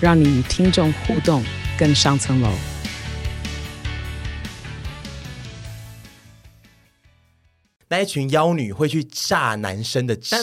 让你与听众互动更上层楼。那一群妖女会去榨男生的汁。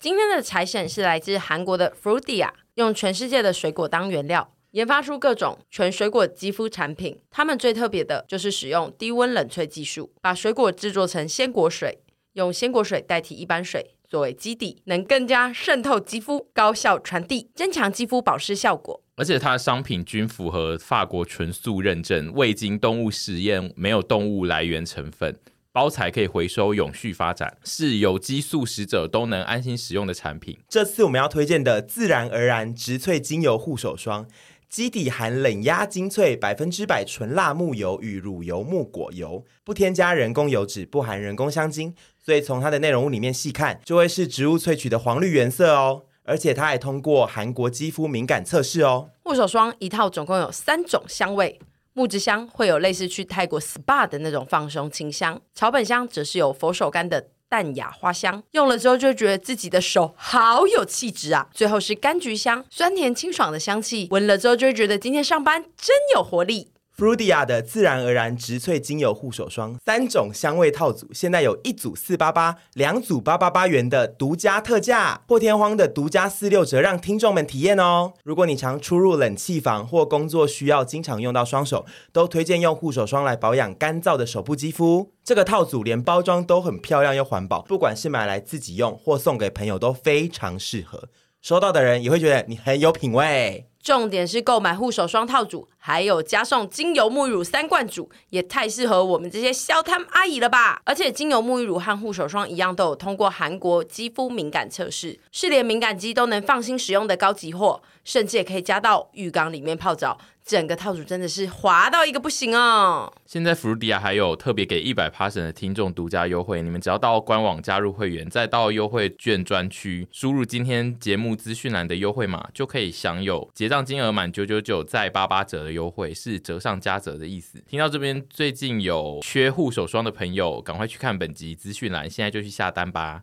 今天的财神是来自韩国的 Fruitia，用全世界的水果当原料，研发出各种全水果肌肤产品。他们最特别的就是使用低温冷萃技术，把水果制作成鲜果水，用鲜果水代替一般水。作为基底，能更加渗透肌肤，高效传递，增强肌肤保湿效果。而且它的商品均符合法国纯素认证，未经动物实验，没有动物来源成分，包材可以回收，永续发展，是有机素食者都能安心使用的产品。这次我们要推荐的自然而然植萃精油护手霜。基底含冷压精粹百分之百纯辣木油与乳油木果油，不添加人工油脂，不含人工香精，所以从它的内容物里面细看，就会是植物萃取的黄绿原色哦。而且它还通过韩国肌肤敏感测试哦。护手霜一套总共有三种香味，木质香会有类似去泰国 SPA 的那种放松清香，草本香则是有佛手柑的。淡雅花香，用了之后就觉得自己的手好有气质啊！最后是柑橘香，酸甜清爽的香气，闻了之后就觉得今天上班真有活力。Frudia 的自然而然植萃精油护手霜，三种香味套组，现在有一组四八八，两组八八八元的独家特价，破天荒的独家四六折，让听众们体验哦。如果你常出入冷气房或工作需要经常用到双手，都推荐用护手霜来保养干燥的手部肌肤。这个套组连包装都很漂亮又环保，不管是买来自己用或送给朋友都非常适合，收到的人也会觉得你很有品味。重点是购买护手霜套组，还有加送精油沐浴乳三罐组，也太适合我们这些消摊阿姨了吧！而且精油沐浴乳和护手霜一样，都有通过韩国肌肤敏感测试，是连敏感肌都能放心使用的高级货，甚至也可以加到浴缸里面泡澡。整个套组真的是滑到一个不行哦！现在 Frudia 还有特别给一百 Passion 的听众独家优惠，你们只要到官网加入会员，再到优惠券专区输入今天节目资讯栏的优惠码，就可以享有结账金额满九九九再八八折的优惠，是折上加折的意思。听到这边，最近有缺护手霜的朋友，赶快去看本集资讯栏，现在就去下单吧。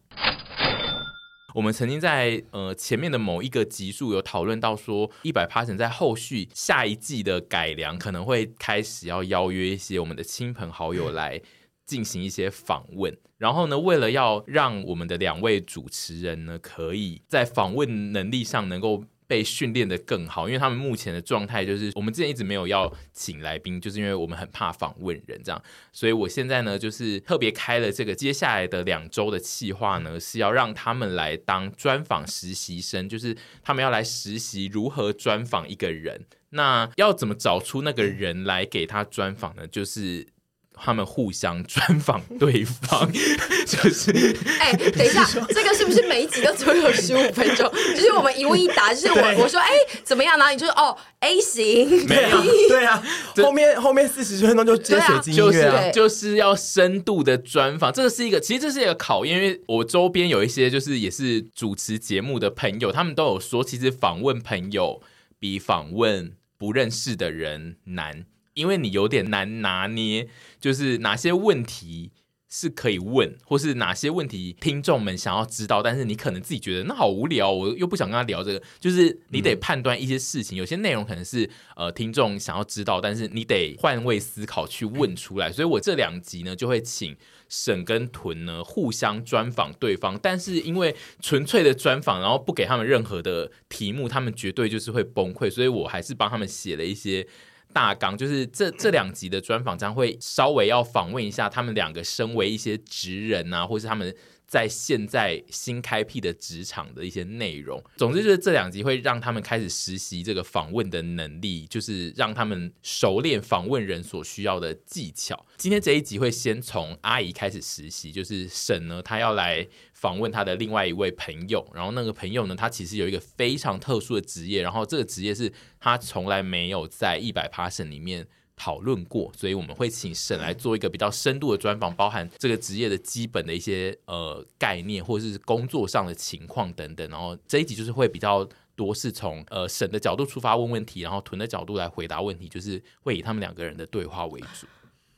我们曾经在呃前面的某一个集数有讨论到说，一百 Passion 在后续下一季的改良可能会开始要邀约一些我们的亲朋好友来进行一些访问，然后呢，为了要让我们的两位主持人呢，可以在访问能力上能够。被训练得更好，因为他们目前的状态就是，我们之前一直没有要请来宾，就是因为我们很怕访问人这样，所以我现在呢，就是特别开了这个接下来的两周的计划呢，是要让他们来当专访实习生，就是他们要来实习如何专访一个人，那要怎么找出那个人来给他专访呢？就是。他们互相专访对方，就是哎、欸，等一下，这个是不是每一集都只有十五分钟？就是我们一问一答，就是我我说哎、欸、怎么样，然后你就说哦 A 型，没有，对啊，后面后面四十分钟就接水晶音乐、啊、就是就是要深度的专访，这个是一个其实这是一个考验，因为我周边有一些就是也是主持节目的朋友，他们都有说，其实访问朋友比访问不认识的人难。因为你有点难拿捏，就是哪些问题是可以问，或是哪些问题听众们想要知道，但是你可能自己觉得那好无聊，我又不想跟他聊这个。就是你得判断一些事情，嗯、有些内容可能是呃听众想要知道，但是你得换位思考去问出来。所以我这两集呢，就会请沈跟屯呢互相专访对方，但是因为纯粹的专访，然后不给他们任何的题目，他们绝对就是会崩溃。所以我还是帮他们写了一些。大纲就是这这两集的专访将会稍微要访问一下他们两个身为一些职人啊，或是他们在现在新开辟的职场的一些内容。总之就是这两集会让他们开始实习这个访问的能力，就是让他们熟练访问人所需要的技巧。今天这一集会先从阿姨开始实习，就是沈呢，她要来访问她的另外一位朋友，然后那个朋友呢，他其实有一个非常特殊的职业，然后这个职业是他从来没有在一百 Passion 里面。讨论过，所以我们会请沈来做一个比较深度的专访，包含这个职业的基本的一些呃概念，或者是工作上的情况等等。然后这一集就是会比较多是从呃沈的角度出发问问题，然后屯的角度来回答问题，就是会以他们两个人的对话为主。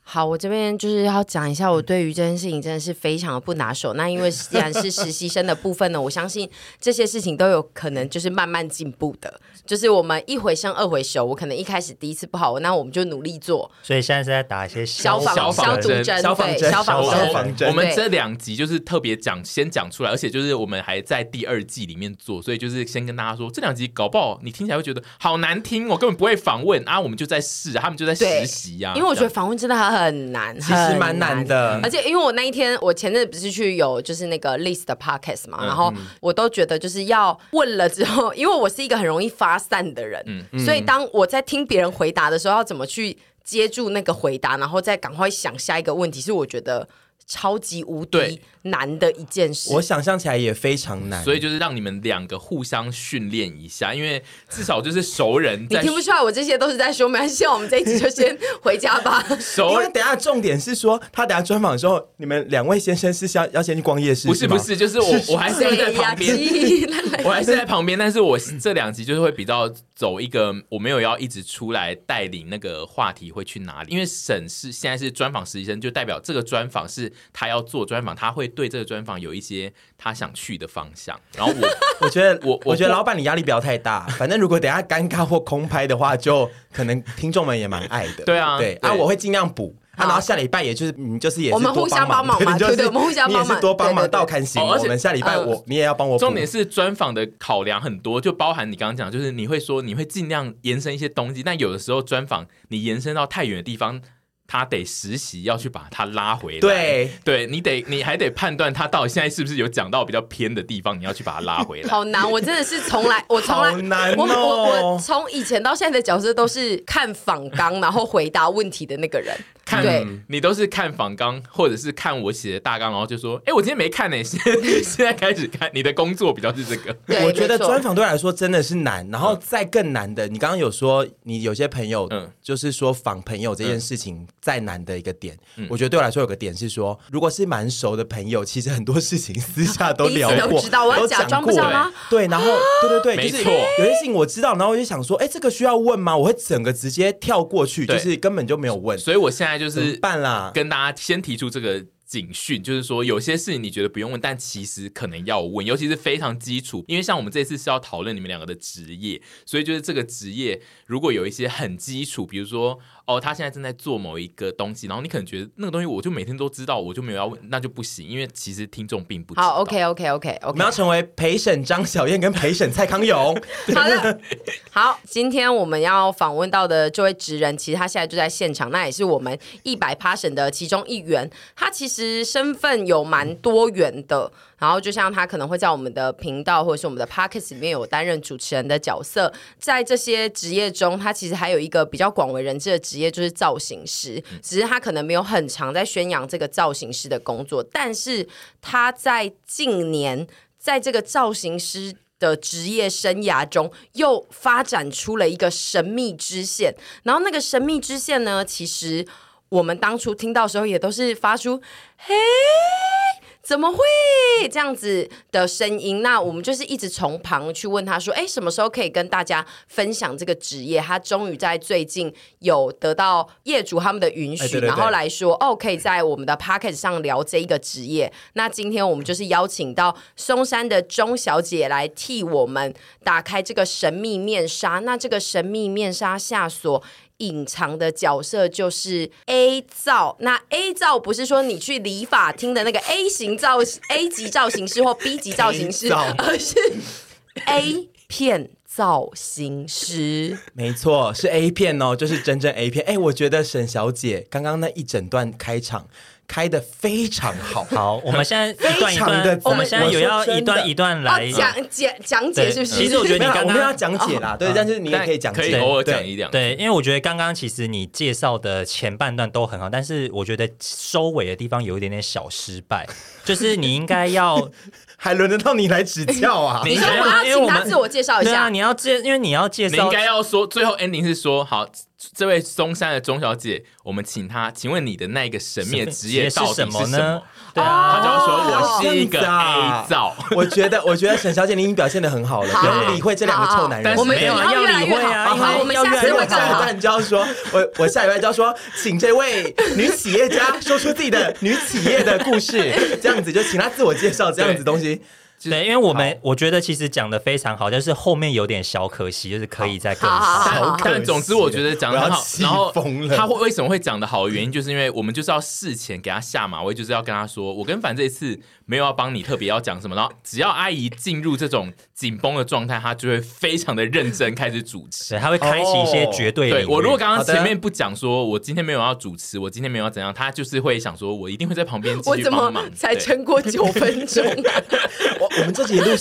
好，我这边就是要讲一下，我对于这件事情真的是非常的不拿手。那因为既然是实习生的部分呢，我相信这些事情都有可能就是慢慢进步的。就是我们一回生二回熟，我可能一开始第一次不好，那我们就努力做。所以现在是在打一些消防消毒针，消防针，消防针。我们这两集就是特别讲，先讲出来，而且就是我们还在第二季里面做，所以就是先跟大家说，这两集搞不好你听起来会觉得好难听，我根本不会访问啊，我们就在试，他们就在实习呀。因为我觉得访问真的很。很难，其实蛮难的。而且因为我那一天，我前阵不是去有就是那个 list 的 podcast 嘛，嗯、然后我都觉得就是要问了之后，因为我是一个很容易发散的人，嗯、所以当我在听别人回答的时候，要怎么去接住那个回答，然后再赶快想下一个问题，是我觉得。超级无敌难的一件事，我想象起来也非常难，所以就是让你们两个互相训练一下，因为至少就是熟人。你听不出来我这些都是在说，没关系，我们这一集就先回家吧。熟人，因为等下重点是说，他等下专访的时候，你们两位先生是要要先去逛夜市？不是不是，就是我我还是在旁边，我还是在旁边，但是我这两集就是会比较走一个，我没有要一直出来带领那个话题会去哪里，因为沈是现在是专访实习生，就代表这个专访是。他要做专访，他会对这个专访有一些他想去的方向。然后我 我觉得我我觉得老板你压力不要太大，反正如果等下尴尬或空拍的话，就可能听众们也蛮爱的。对啊，对啊，我会尽量补。啊，然后下礼拜也就是你就是也是我们互相帮忙嘛，对对，我们互相帮忙，你也是多帮忙到看行。我们下礼拜我你也要帮我补。重点是专访的考量很多，就包含你刚刚讲，就是你会说你会尽量延伸一些东西，但有的时候专访你延伸到太远的地方。他得实习，要去把他拉回来。对，对你得，你还得判断他到底现在是不是有讲到比较偏的地方，你要去把他拉回来。好难，我真的是从来，我从来，难哦、我我我从以前到现在的角色都是看访纲，然后回答问题的那个人。看你都是看访纲，或者是看我写的大纲，然后就说：“哎、欸，我今天没看呢，现 现在开始看。”你的工作比较是这个。我觉得专访对我来说真的是难，然后再更难的，你刚刚有说你有些朋友，嗯，就是说访朋友这件事情再难的一个点，嗯、我觉得对我来说有个点是说，如果是蛮熟的朋友，其实很多事情私下都 聊过，都知道，我要假装不知道吗？对，然后对对对，没错，有些事情我知道，然后我就想说，哎、欸，这个需要问吗？我会整个直接跳过去，就是根本就没有问。所以我现在就是办啦。跟大家先提出这个警讯，就是说有些事情你觉得不用问，但其实可能要问，尤其是非常基础。因为像我们这次是要讨论你们两个的职业，所以就是这个职业如果有一些很基础，比如说。哦，他现在正在做某一个东西，然后你可能觉得那个东西我就每天都知道，我就没有要问，那就不行，因为其实听众并不知道。好，OK，OK，OK，我们要成为陪审张小燕跟陪审蔡康永。好的，好，今天我们要访问到的这位职人，其实他现在就在现场，那也是我们一百 Passion 的其中一员。他其实实身份有蛮多元的。然后就像他可能会在我们的频道或者是我们的 Podcast 里面有担任主持人的角色，在这些职业中，他其实还有一个比较广为人知的职业就是造型师，只是他可能没有很常在宣扬这个造型师的工作，但是他在近年在这个造型师的职业生涯中又发展出了一个神秘支线，然后那个神秘支线呢，其实我们当初听到的时候也都是发出嘿。怎么会这样子的声音？那我们就是一直从旁去问他说：“哎，什么时候可以跟大家分享这个职业？”他终于在最近有得到业主他们的允许，哎、对对对，然后来说：“哦，可以在我们的 Podcast 上聊这一个职业。”那今天我们就是邀请到松山的钟小姐来替我们打开这个神秘面纱。那这个神秘面纱下所隐藏的角色就是 A 造，那 A 造不是说你去理发厅的那个 A 型造 A 级造型师或 B 级造型师，而是 A 片造型师。没错，是 A 片哦，就是真正 A 片。哎，我觉得沈小姐刚刚那一整段开场。开的非常好。好，我们现在一段一段，的我们现在有要一段一段来讲解讲解，是不是？其实我觉得你刚刚要讲解啦，对，但是你也可以讲解，可以偶尔讲一两。对，因为我觉得刚刚其实你介绍的前半段都很好，但是我觉得收尾的地方有一点点小失败，就是你应该要。还轮得到你来指教啊？你说我要请他自我介绍一下。对啊，你要介，因为你要介绍，你应该要说最后 ending 是说好，这位松山的钟小姐，我们请她，请问你的那个神秘的职业到底是什么呢？对啊，她就要说我是一个 A 造。我觉得，我觉得沈小姐你已经表现的很好了，不用理会这两个臭男人。我们没有要理会啊，好，我们下次会下一段就要说，我我下一位就要说，请这位女企业家说出自己的女企业的故事，这样子就请她自我介绍，这样子东西。对，因为我们我觉得其实讲的非常好，但是后面有点小可惜，就是可以再更 好。但总之我觉得讲的很好，然后他会为什么会讲的好的原因，就是因为我们就是要事前给他下马威，就是要跟他说，我跟凡这一次没有要帮你特别要讲什么，然后只要阿姨进入这种紧绷的状态，她就会非常的认真开始主持，对，他会开启一些绝对。对，我如果刚刚前面不讲说我今天没有要主持，我今天没有要怎样，她就是会想说我一定会在旁边继续帮忙。才撑过九分钟。我我们这集录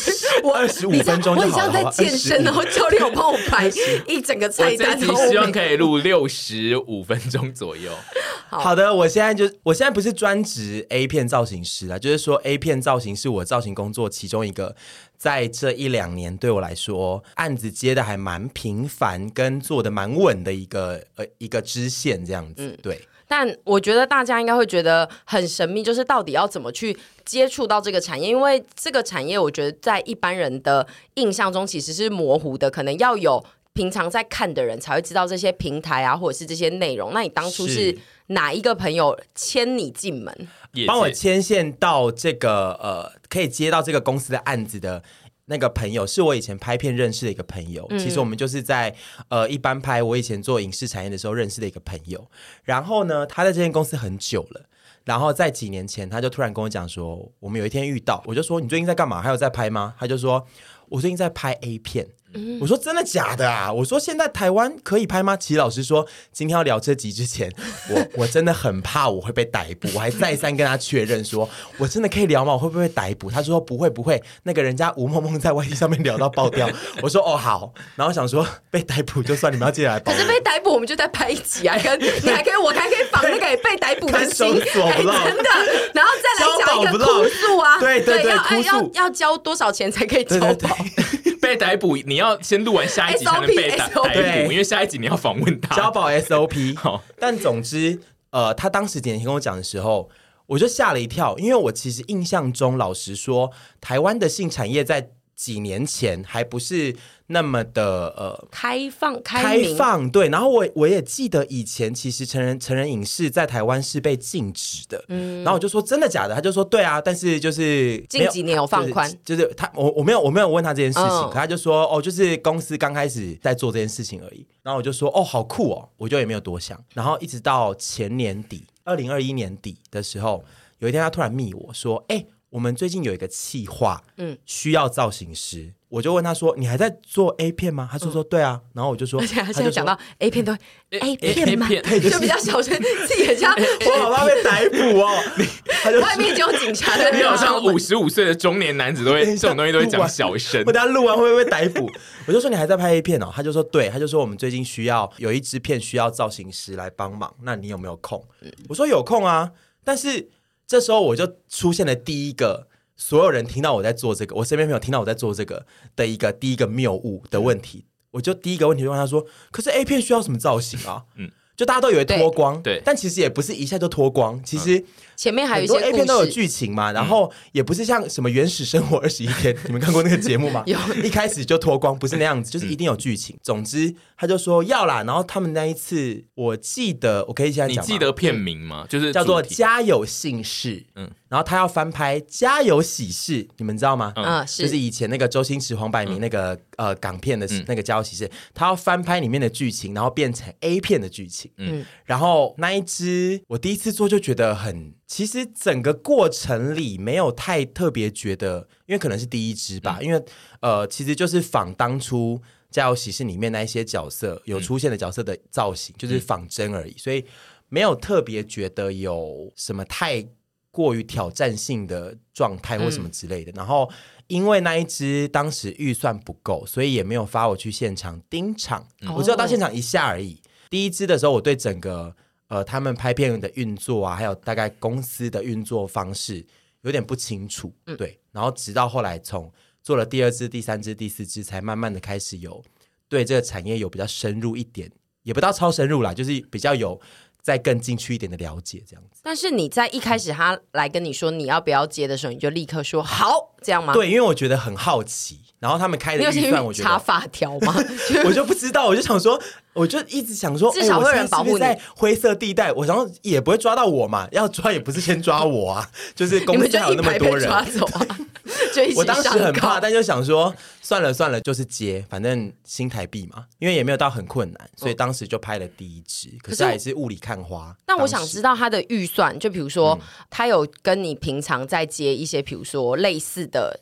二十五分钟就好像在健身，然后教练有帮我排一整个菜单。你希望可以录六十五分钟左右。好的，我现在就我现在不是专职 A 片造型师了，就是说 A 片造型是我造型工作其中一个，在这一两年对我来说案子接的还蛮频繁，跟做的蛮稳的一个呃一个支线这样子。嗯，对。但我觉得大家应该会觉得很神秘，就是到底要怎么去接触到这个产业？因为这个产业，我觉得在一般人的印象中其实是模糊的，可能要有平常在看的人才会知道这些平台啊，或者是这些内容。那你当初是哪一个朋友牵你进门，帮我牵线到这个呃，可以接到这个公司的案子的？那个朋友是我以前拍片认识的一个朋友，嗯、其实我们就是在呃一般拍我以前做影视产业的时候认识的一个朋友。然后呢，他在这间公司很久了，然后在几年前他就突然跟我讲说，我们有一天遇到，我就说你最近在干嘛？还有在拍吗？他就说我最近在拍 A 片。我说真的假的啊？我说现在台湾可以拍吗？齐老师说今天要聊这集之前，我我真的很怕我会被逮捕，我还再三跟他确认说，我真的可以聊吗？我会不会被逮捕？他说不会不会，那个人家吴梦梦在外地上面聊到爆掉。我说哦好，然后想说被逮捕就算，你们要进来。可是被逮捕我们就再拍一集啊，跟你还可以，我还可以仿那个被逮捕的 心，真的，然后再来讲一个哭诉啊，对对对，要要要交多少钱才可以交保？被逮捕，你要先录完下一集才能被逮捕，因为下一集你要访问他。交保 SOP。好，但总之，呃，他当时点跟我讲的时候，我就吓了一跳，因为我其实印象中，老实说，台湾的性产业在几年前还不是。那么的呃开放开，开放对，然后我我也记得以前其实成人成人影视在台湾是被禁止的，嗯，然后我就说真的假的，他就说对啊，但是就是近几年有放宽，就是，就是他我我没有我没有问他这件事情，哦、可他就说哦，就是公司刚开始在做这件事情而已，然后我就说哦好酷哦，我就也没有多想，然后一直到前年底二零二一年底的时候，有一天他突然密我说，哎，我们最近有一个企划，嗯，需要造型师。我就问他说：“你还在做 A 片吗？”他就：“说对啊。”然后我就说：“而且他现在讲到 A 片都 A 片吗？就比较小声，自己很像我好怕被逮捕哦。”外面就有警察在，你好像五十五岁的中年男子都会 这种东西都会讲小声。我等下录完会不会被逮捕？我就说：“你还在拍 A 片哦？”他就说：“对。”他就说：“我们最近需要有一支片需要造型师来帮忙，那你有没有空？”我说：“有空啊。”但是这时候我就出现了第一个。所有人听到我在做这个，我身边朋友听到我在做这个的一个第一个谬误的问题，我就第一个问题就问他说：“可是 A 片需要什么造型啊？”嗯。就大家都以为脱光，对，但其实也不是一下就脱光，其实前面还有一些 A 片都有剧情嘛，然后也不是像什么原始生活 二十一天，你们看过那个节目吗？有，一开始就脱光，不是那样子，就是一定有剧情。总之，他就说要啦，然后他们那一次，我记得我可以现在讲，你记得片名吗？就是叫做《家有姓氏》，嗯，然后他要翻拍《家有喜事》，你们知道吗？嗯，是，就是以前那个周星驰、黄百鸣那个呃港片的那个《家有喜事》，他要翻拍里面的剧情，然后变成 A 片的剧情。嗯，然后那一只我第一次做就觉得很，其实整个过程里没有太特别觉得，因为可能是第一支吧，嗯、因为呃，其实就是仿当初《家有喜事》里面那一些角色有出现的角色的造型，嗯、就是仿真而已，所以没有特别觉得有什么太过于挑战性的状态或什么之类的。嗯、然后因为那一支当时预算不够，所以也没有发我去现场盯场，嗯、我只有到现场一下而已。第一支的时候，我对整个呃他们拍片的运作啊，还有大概公司的运作方式有点不清楚。嗯、对，然后直到后来从做了第二支、第三支、第四支，才慢慢的开始有对这个产业有比较深入一点。也不到超深入啦，就是比较有再更进去一点的了解这样子。但是你在一开始他来跟你说你要不要接的时候，你就立刻说好，这样吗？对，因为我觉得很好奇。然后他们开的预算，我觉得查法条吗？我就不知道，我就想说，我就一直想说，至少会有人保护你。是是在灰色地带，我想说也不会抓到我嘛，要抓也不是先抓我啊，就是公司还有那么多人，抓走啊。我当时很怕，但就想说算了算了，就是接，反正新台币嘛，因为也没有到很困难，所以当时就拍了第一支。可是还是雾里看花。那我想知道他的预算，就比如说他有跟你平常在接一些，比如说类似的。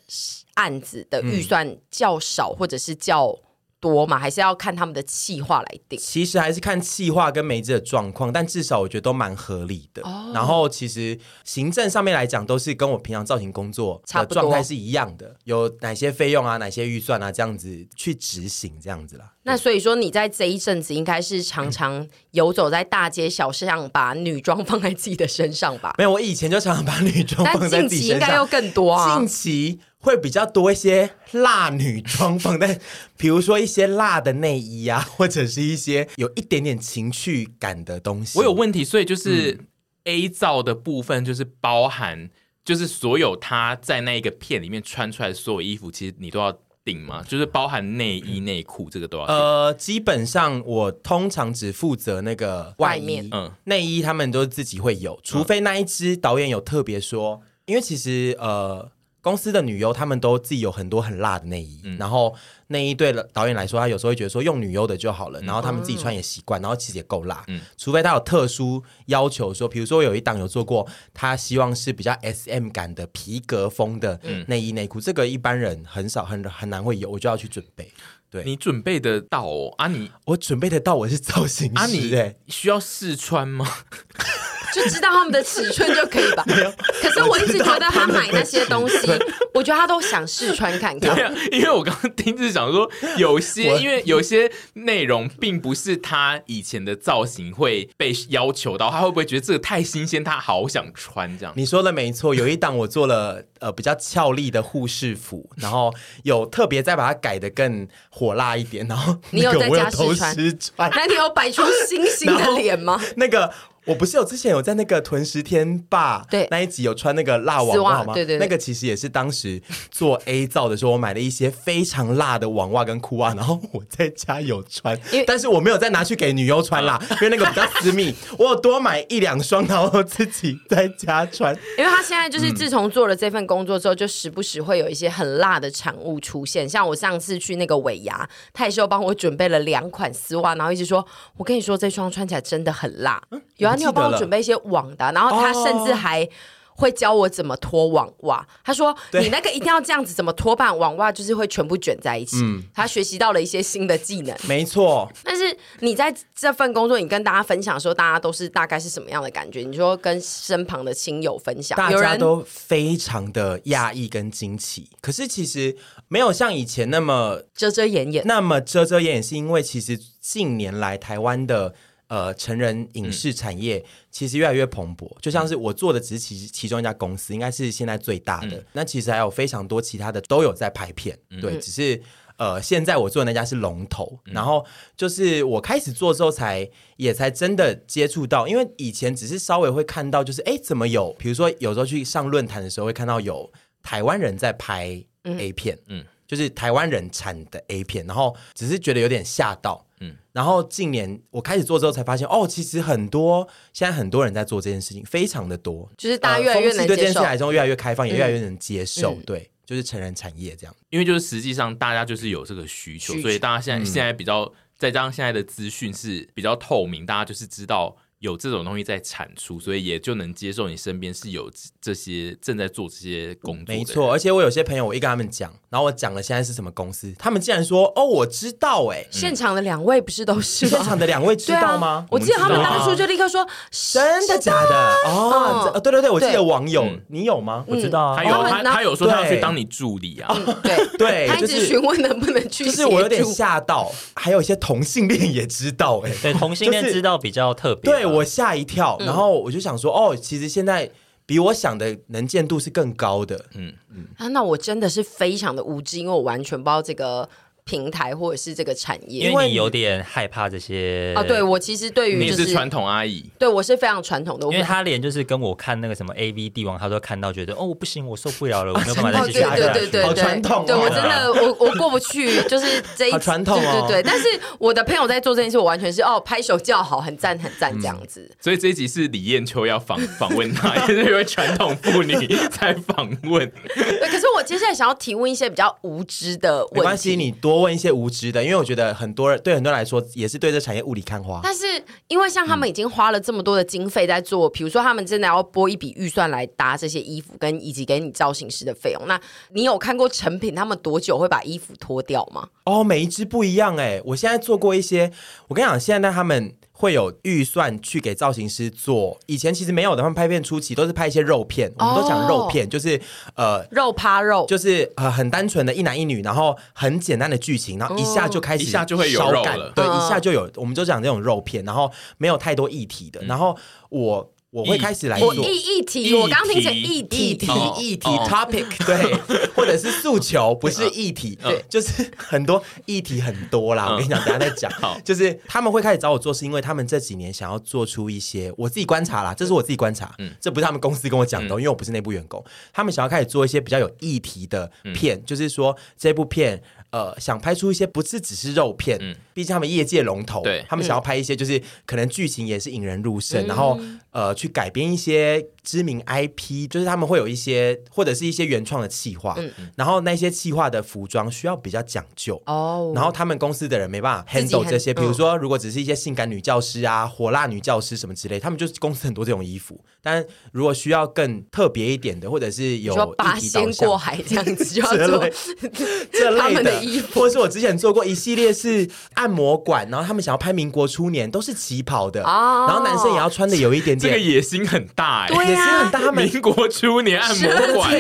案子的预算较少，或者是较多嘛？还是要看他们的企划来定？其实还是看企划跟每支的状况，但至少我觉得都蛮合理的。哦、然后其实行政上面来讲，都是跟我平常造型工作的状态是一样的。有哪些费用啊，哪些预算啊，这样子去执行，这样子啦。那所以说你在这一阵子应该是常常游走在大街小巷，把女装放在自己的身上吧？没有，我以前就常常把女装放在自己身上。近期应该又更多啊。近期。会比较多一些辣女装放在，比如说一些辣的内衣啊，或者是一些有一点点情趣感的东西。我有问题，所以就是 A 照的部分，就是包含，就是所有他在那一个片里面穿出来的所有衣服，其实你都要顶吗？就是包含内衣、内裤，这个都要。呃，基本上我通常只负责那个外面，嗯，内衣他们都自己会有，除非那一支导演有特别说，因为其实呃。公司的女优，她们都自己有很多很辣的内衣，嗯、然后内衣对了导演来说，他有时候会觉得说用女优的就好了，嗯、然后他们自己穿也习惯，然后其实也够辣。嗯，除非他有特殊要求说，比如说有一档有做过，他希望是比较 SM 感的皮革风的内衣内裤，嗯、这个一般人很少很很难会有，我就要去准备。对，你准备得到哦？啊你，你我准备得到，我是造型师，啊你需要试穿吗？就知道他们的尺寸就可以吧。可是我一直觉得他买那些东西，我觉得他都想试穿看看。对啊，因为我刚刚听是想说，有些因为有些内容并不是他以前的造型会被要求到，他会不会觉得这个太新鲜，他好想穿这样？你说的没错，有一档我做了呃比较俏丽的护士服，然后有特别再把它改的更火辣一点，然后你有在家试穿？那你有摆出星星的脸吗？那个。我不是有之前有在那个屯十天霸对那一集有穿那个辣网袜吗？对对，对，那个其实也是当时做 A 照的时候，我买了一些非常辣的网袜跟裤袜，然后我在家有穿，为但是我没有再拿去给女优穿啦，因为那个比较私密，我有多买一两双，然后自己在家穿。因为他现在就是自从做了这份工作之后，就时不时会有一些很辣的产物出现，像我上次去那个尾牙，他也是有帮我准备了两款丝袜，然后一直说，我跟你说这双穿起来真的很辣，有。你有帮我准备一些网的，然后他甚至还会教我怎么脱网袜。他说：“你那个一定要这样子，怎么脱？办网袜就是会全部卷在一起。”嗯，他学习到了一些新的技能。没错。但是你在这份工作，你跟大家分享的时候，大家都是大概是什么样的感觉？你说跟身旁的亲友分享，大家都非常的讶异跟惊奇。可是其实没有像以前那么遮遮掩掩，那么遮遮掩掩，是因为其实近年来台湾的。呃，成人影视产业其实越来越蓬勃，嗯、就像是我做的只是其其中一家公司，应该是现在最大的。嗯、那其实还有非常多其他的都有在拍片，嗯、对，只是呃，现在我做的那家是龙头。嗯、然后就是我开始做之后才，才也才真的接触到，因为以前只是稍微会看到，就是哎，怎么有？比如说有时候去上论坛的时候，会看到有台湾人在拍 A 片，嗯，嗯就是台湾人产的 A 片，然后只是觉得有点吓到。嗯，然后近年我开始做之后才发现，哦，其实很多现在很多人在做这件事情，非常的多，就是大家越来越能接受，呃、对这件事来说越来越开放，嗯、也越来越能接受，嗯、对，就是成人产业这样。因为就是实际上大家就是有这个需求，需求。所以大家现在、嗯、现在比较再加上现在的资讯是比较透明，大家就是知道有这种东西在产出，所以也就能接受你身边是有这些正在做这些工作。没错，而且我有些朋友，我一跟他们讲，然后我讲了现在是什么公司，他们竟然说：“哦，我知道。”哎，现场的两位不是都是？现场的两位知道吗？我记得他们当初就立刻说：“真的假的？”哦，对对对，我记得网友，你有吗？我知道，他有他他有说他要去当你助理啊。对 对，他一直询问能不能去，就是我有点吓到，还有一些同性恋也知道，哎，对，同性恋知道比较特别，对。我吓一跳，然后我就想说，哦，其实现在比我想的能见度是更高的，嗯嗯。啊，那我真的是非常的无知，因为我完全不知道这个。平台或者是这个产业，因为你有点害怕这些啊。对，我其实对于你是传统阿姨，对我是非常传统的。因为他连就是跟我看那个什么 A V 帝王，他都看到觉得哦，不行，我受不了了，我没有办法再继续下去。对对对对，好传统。对我真的我我过不去，就是这一 传统。对对对，但是我的朋友在做这件事，我完全是哦拍手叫好，很赞很赞这样子。所以这一集是李艳秋要访访问他，也 是因为传统妇女在访问。对，可是我接下来想要提问一些比较无知的问题，没关系，你多问一些无知。的，因为我觉得很多人对很多人来说也是对这产业雾里看花。但是因为像他们已经花了这么多的经费在做，比、嗯、如说他们真的要拨一笔预算来搭这些衣服，跟以及给你造型师的费用。那你有看过成品他们多久会把衣服脱掉吗？哦，每一只不一样哎。我现在做过一些，我跟你讲，现在他们。会有预算去给造型师做，以前其实没有的。他们拍片初期都是拍一些肉片，我们都讲肉片，就是呃肉趴肉，就是呃很单纯的一男一女，然后很简单的剧情，然后一下就开始一下就会有肉了，对，一下就有，我们就讲这种肉片，然后没有太多议题的，然后我。我会开始来做议议题，我刚听成议题，议题，议题，topic，对，或者是诉求，不是议题，对，就是很多议题很多啦。我跟你讲，等下再讲。就是他们会开始找我做，是因为他们这几年想要做出一些，我自己观察啦，这是我自己观察，嗯，这不是他们公司跟我讲的，因为我不是内部员工。他们想要开始做一些比较有议题的片，就是说这部片。呃，想拍出一些不是只是肉片，嗯，毕竟他们业界龙头，对，他们想要拍一些就是可能剧情也是引人入胜，嗯、然后呃去改编一些知名 IP，就是他们会有一些或者是一些原创的企划，嗯，然后那些企划的服装需要比较讲究哦，然后他们公司的人没办法 handle 这些，比如说如果只是一些性感女教师啊、火辣女教师什么之类，他们就是公司很多这种衣服，但如果需要更特别一点的，或者是有八仙过海这样子就要 做这 类的。或者是我之前做过一系列是按摩馆，然后他们想要拍民国初年，都是旗袍的，哦。然后男生也要穿的有一点点，这个野心很大，对，野心很大。他们民国初年按摩馆，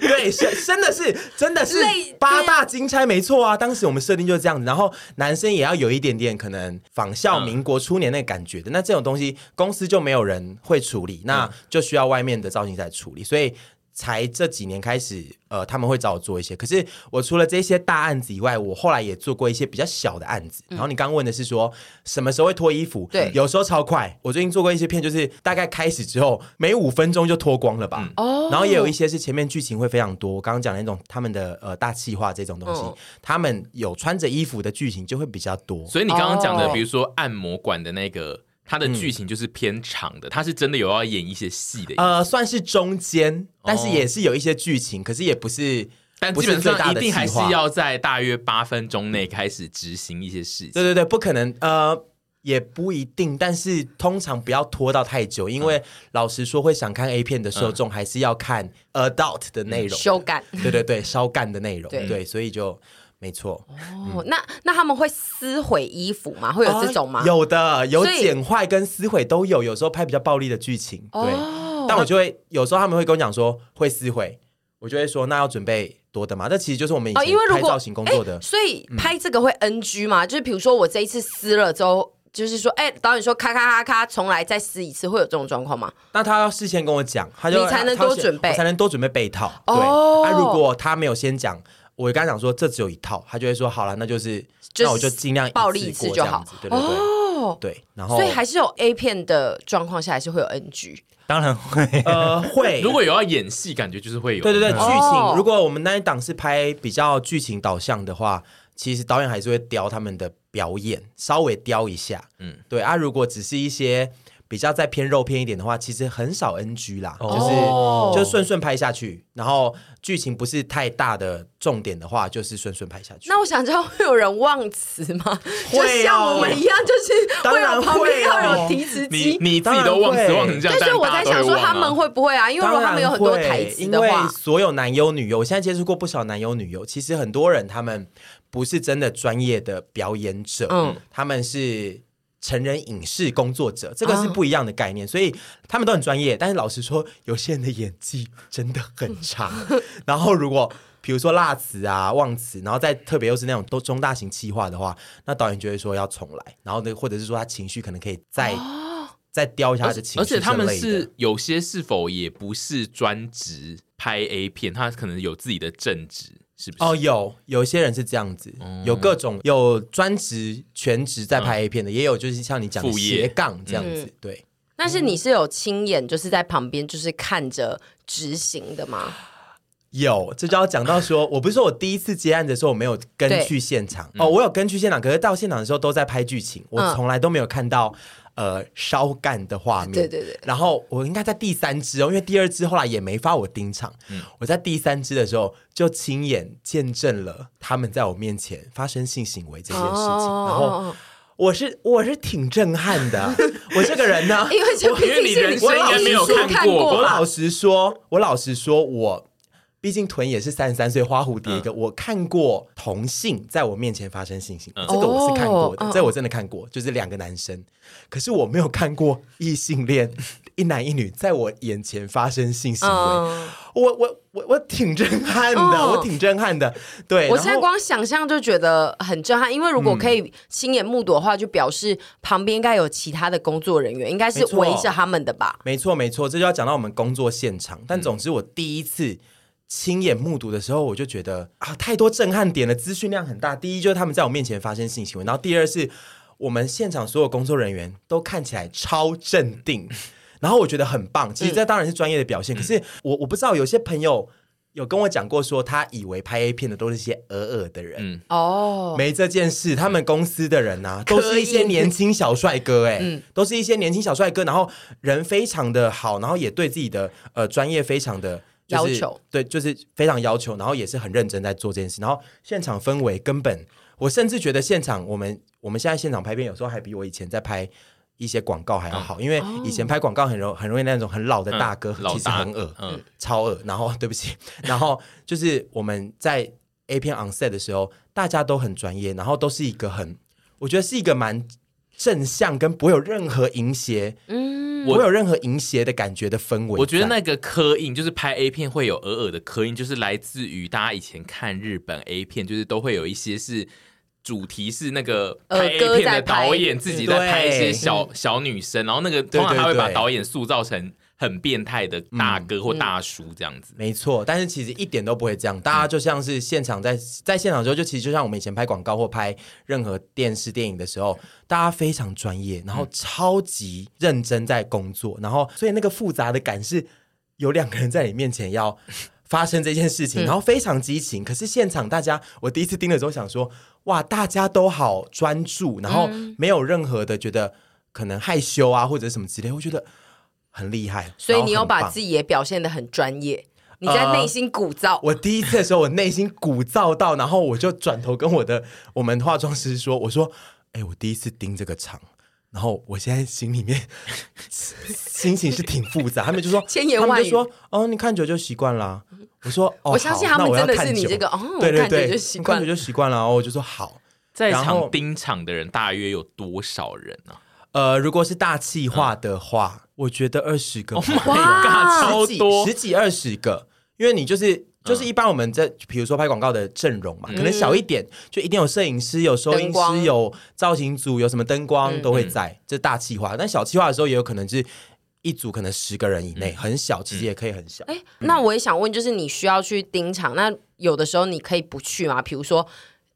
对，是真的是真的是八大金钗，没错啊。当时我们设定就是这样子，然后男生也要有一点点可能仿效民国初年那个感觉的。那这种东西公司就没有人会处理，那就需要外面的造型师来处理，所以。才这几年开始，呃，他们会找我做一些。可是我除了这些大案子以外，我后来也做过一些比较小的案子。嗯、然后你刚刚问的是说什么时候会脱衣服？对，有时候超快。我最近做过一些片，就是大概开始之后每五分钟就脱光了吧。哦、嗯。然后也有一些是前面剧情会非常多，刚刚讲的那种他们的呃大气化这种东西，哦、他们有穿着衣服的剧情就会比较多。所以你刚刚讲的，哦、比如说按摩馆的那个。它的剧情就是偏长的，嗯、它是真的有要演一些戏的，呃，算是中间，但是也是有一些剧情，哦、可是也不是，但基本上一定还是要在大约八分钟内开始执行一些事情。对对对，不可能，呃，也不一定，但是通常不要拖到太久，因为老实说，会想看 A 片的受众还是要看 adult 的内容，修改，对对对，烧干的内容，对，对，所以就。没错哦，嗯、那那他们会撕毁衣服吗？会有这种吗？哦、有的，有剪坏跟撕毁都有。有时候拍比较暴力的剧情，对。哦、但我就会有时候他们会跟我讲说会撕毁，我就会说那要准备多的嘛。这其实就是我们以前拍造型工作的。哦、所以拍这个会 NG 吗？嗯、就是比如说我这一次撕了之后，就是说哎，导演说咔咔咔咔，重来再撕一次，会有这种状况吗？那他要事先跟我讲，他就你才能多准备，才能多准备备套。对，那、哦啊、如果他没有先讲。我刚才讲说这只有一套，他就会说好了，那就是，就是那我就尽量暴力一次就好，对对对，哦、对，然后所以还是有 A 片的状况下还是会有 NG，当然会，呃 会，如果有要演戏，感觉就是会有，对对对，剧情，哦、如果我们那一档是拍比较剧情导向的话，其实导演还是会雕他们的表演，稍微雕一下，嗯，对啊，如果只是一些。比较再偏肉片一点的话，其实很少 NG 啦，哦、就是就顺顺拍下去，然后剧情不是太大的重点的话，就是顺顺拍下去。那我想知道会有人忘词吗？会、哦、就像我们一样，就是会有旁边要要有提词你机。你自己都忘词忘成这样，但是我在想说，他们会会不会啊？因为如果他们有很多台词的因为话，所有男优女优，我现在接触过不少男优女优，其实很多人他们不是真的专业的表演者，嗯他们是成人影视工作者，这个是不一样的概念，所以他们都很专业。但是老实说，有些人的演技真的很差。然后如果比如说辣词啊、忘词，然后再特别又是那种都中大型企划的话，那导演就会说要重来，然后呢，或者是说他情绪可能可以再、再雕一下他的情绪而且他们是有些是否也不是专职拍 A 片，他可能有自己的正职，是不是？哦，有有一些人是这样子，嗯有各种有专职、全职在拍 A 片的，也有就是像你讲的副业斜杠这样子，嗯对。但是你是有亲眼就是在旁边就是看着执行的吗？有，这就要讲到说，我不是说我第一次接案的时候我没有跟去现场。哦，我有跟去现场，可是到现场的时候都在拍剧情，我嗯。从来都没有看到呃烧干的画面。对对对然后我应该在第三支哦，因为第二支后来也没发我盯场，我在第三支的时候就亲眼见证了他们在我面前发生性行为这件事情，哦。然后我是我是挺震撼的，我这个人呢，因为你竟是人生应该没有看看过。我老实说，我老实说，我毕竟臀也是三十三岁花蝴蝶一个，我看过同性在我面前发生性行为，嗯。这个我是看过的，哦这我真的看过，就是两个男生，可是我没有看过异性恋 一男一女在我眼前发生性行为，嗯，我我我我挺震撼的，哦。我挺震撼的，对，我现在光想象就觉得很震撼，因为如果可以亲眼目睹的话，就表示旁边应该有其他的工作人员，应该是围着他们的吧？没错，没错，这就要讲到我们工作现场。但总之，我第一次亲眼目睹的时候，我就觉得啊，太多震撼点了，资讯量很大。第一就是他们在我面前发生性行为，然后第二是我们现场所有工作人员都看起来超镇定，然后我觉得很棒。其实这当然是专业的表现，可是我我不知道有些朋友有跟我讲过，说他以为拍 A 片的都是些尔尔的人。嗯，哦，没这件事，他们公司的人啊，都是一些年轻小帅哥、欸，哎、嗯。都是一些年轻小帅哥，然后人非常的好，然后也对自己的呃专业非常的、就是、要求，对，就是非常要求，然后也是很认真在做这件事，然后现场氛围根本，我甚至觉得现场我们我们现在现场拍片，有时候还比我以前在拍一些广告还要好，因为以前拍广告很容很容易那种很老的大哥，其实很恶，嗯超恶。然后对不起，然后就是我们在 A 片 on set 的时候，大家都很专业，然后都是一个很，我觉得是一个蛮正向跟不会有任何淫邪，嗯，不会有任何淫邪的感觉的氛围。我觉得那个刻印就是拍 A 片会有偶尔的刻印，就是来自于大家以前看日本 A 片，就是都会有一些是主题是那个拍呃 A 片的导演自己在拍一些小小女生，然后那个通常他会把导演塑造成很变态的大哥或大叔这样子。没错，但是其实一点都不会这样，大家就像是现场在在现场的时候，就其实就像我们以前拍广告或拍任何电视电影的时候，大家非常专业，然后超级认真在工作，然后所以那个复杂的感是有两个人在你面前要发生这件事情，然后非常激情。可是现场大家，我第一次盯的时候想说，哇，大家都好专注，然后没有任何的觉得可能害羞啊或者什么之类，我觉得很厉害。所以你有把。自己也表现的很专业，你在内心鼓噪。我第一次的时候，我内心鼓噪到，然后我就转头跟我的我们化妆师说：“我说，哎、我第一次盯这个场，然后我现在心里面 心情是挺复杂。” 他们就说：“千言万语他们就说哦，你看久就习惯了。”我说：“哦，我相信他们真的是你这个哦，我对对对，看久就习惯了。看久就习惯了。”然后我就说：“好。”在场盯场的人大约有多少人啊？呃，如果是大气化的话，我觉得二十个 Oh 吧 my god，超十几多十！几二十个，因为你就是就是一般我们在比如说拍广告的阵容嘛，可能小一点，就一定有摄影师、有收音灯光师、有造型组、有什么灯光嗯都会在，这大气化。但小气化的时候，也有可能是一组可能十个人以内，很小，其实也可以很小。哎，那我也想问，就是你需要去盯场，那有的时候你可以不去吗？比如说，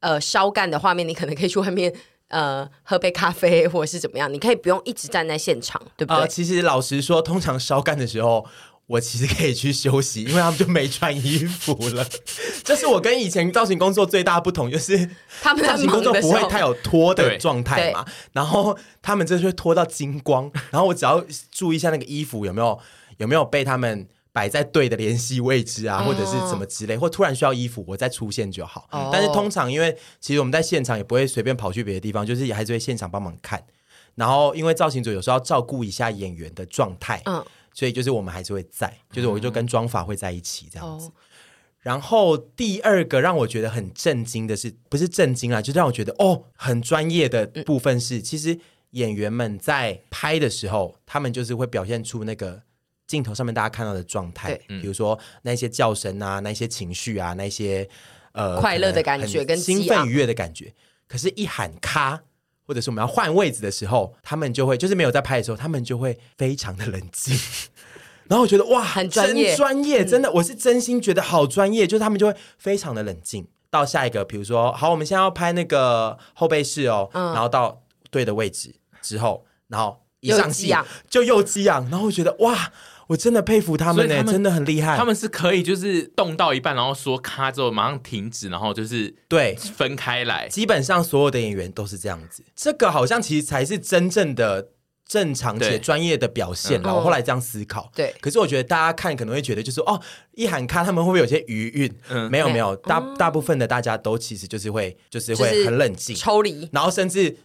呃，烧干的画面，你可能可以去外面。呃，喝杯咖啡或者是怎么样，你可以不用一直站在现场，对不对？呃，其实老实说，通常烧干的时候。我其实可以去休息，因为他们就没穿衣服了。这是我跟以前造型工作最大的不同，就是他们造型工作不会太有脱的状态嘛。然后他们这就会脱到精光，然后我只要注意一下那个衣服有没有有没有被他们摆在对的联系位置啊，哦或者是什么之类，或突然需要衣服，我再出现就好。哦但是通常因为其实我们在现场也不会随便跑去别的地方，就是也还是会现场帮忙看。然后因为造型组有时候要照顾一下演员的状态，嗯，所以就是我们还是会在，就是我就跟妆法会在一起这样子。哦然后第二个让我觉得很震惊的是，不是震惊啊，就让我觉得哦，很专业的部分是，其实演员们在拍的时候，他们就是会表现出那个镜头上面大家看到的状态，对比如说那些叫声啊，那些情绪啊，那些呃快乐的感觉跟兴奋愉悦的感觉。可是，一喊咔，或者是我们要换位置的时候，他们就会就是没有在拍的时候，他们就会非常的冷静。然后我觉得哇，很专业真专业，嗯真的，我是真心觉得好专业。就是他们就会非常的冷静。到下一个，比如说，好，我们现在要拍那个后背式哦，嗯然后到对的位置之后，然后一上戏又就又激昂，然后我觉得哇，我真的佩服他们呢，真的很厉害。他们是可以就是动到一半，然后说咔之后马上停止，然后就是对，分开来。基本上所有的演员都是这样子。这个好像其实才是真正的正常且专业的表现然后我后来这样思考，对可是我觉得大家看可能会觉得就是哦，一喊咔，他们会不会有些余韵？嗯没有没有，没大大部分的大家都其实就是会就是就是会很冷静，抽离，然后甚至。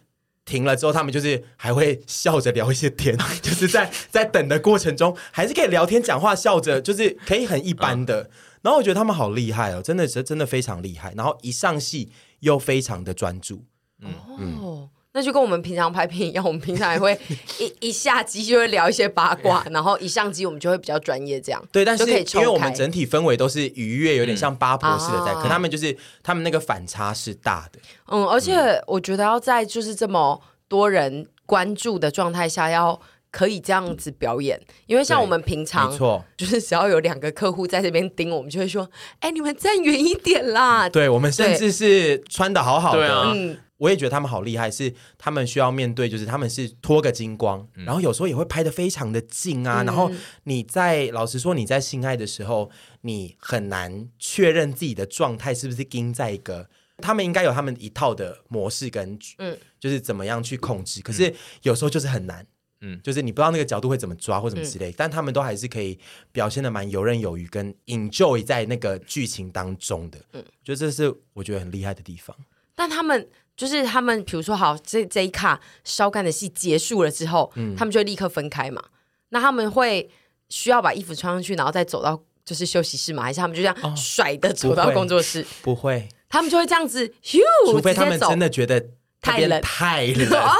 停了之后，他们就是还会笑着聊一些天，就是在在等的过程中，还是可以聊天、讲话、笑着，就是可以很一般的。然后我觉得他们好厉害哦，真的是真的非常厉害。然后一上戏又非常的专注，哦，那就跟我们平常拍片一样，我们平常也会 一一下机就会聊一些八卦，然后一上机我们就会比较专业，这样对，但是可以因为我们整体氛围都是愉悦，有点像八婆似的在，啊可他们就是他们那个反差是大的。嗯，而且我觉得要在就是这么多人关注的状态下，要可以这样子表演，因为像我们平常没错，就是只要有两个客户在这边盯，我们就会说：“哎、你们站远一点啦。对我们甚至是穿的好好的，啊嗯，我也觉得他们好厉害，是他们需要面对，就是他们是脱个精光，然后有时候也会拍的非常的近啊。嗯然后你在老实说，你在性爱的时候，你很难确认自己的状态是不是盯在一个，他们应该有他们一套的模式跟嗯就是怎么样去控制。可是有时候就是很难。嗯就是你不知道那个角度会怎么抓或什么之类，但他们都还是可以表现的蛮游刃有余，跟 enjoy 在那个剧情当中的。嗯，就这是我觉得很厉害的地方。但他们就是他们，比如说好，这这一卡烧干的戏结束了之后，嗯他们就会立刻分开嘛。那他们会需要把衣服穿上去，然后再走到就是休息室嘛？还是他们就这样甩的走到工作室？不会，他们就会这样子，咻，除非他们真的觉得太冷太冷 哦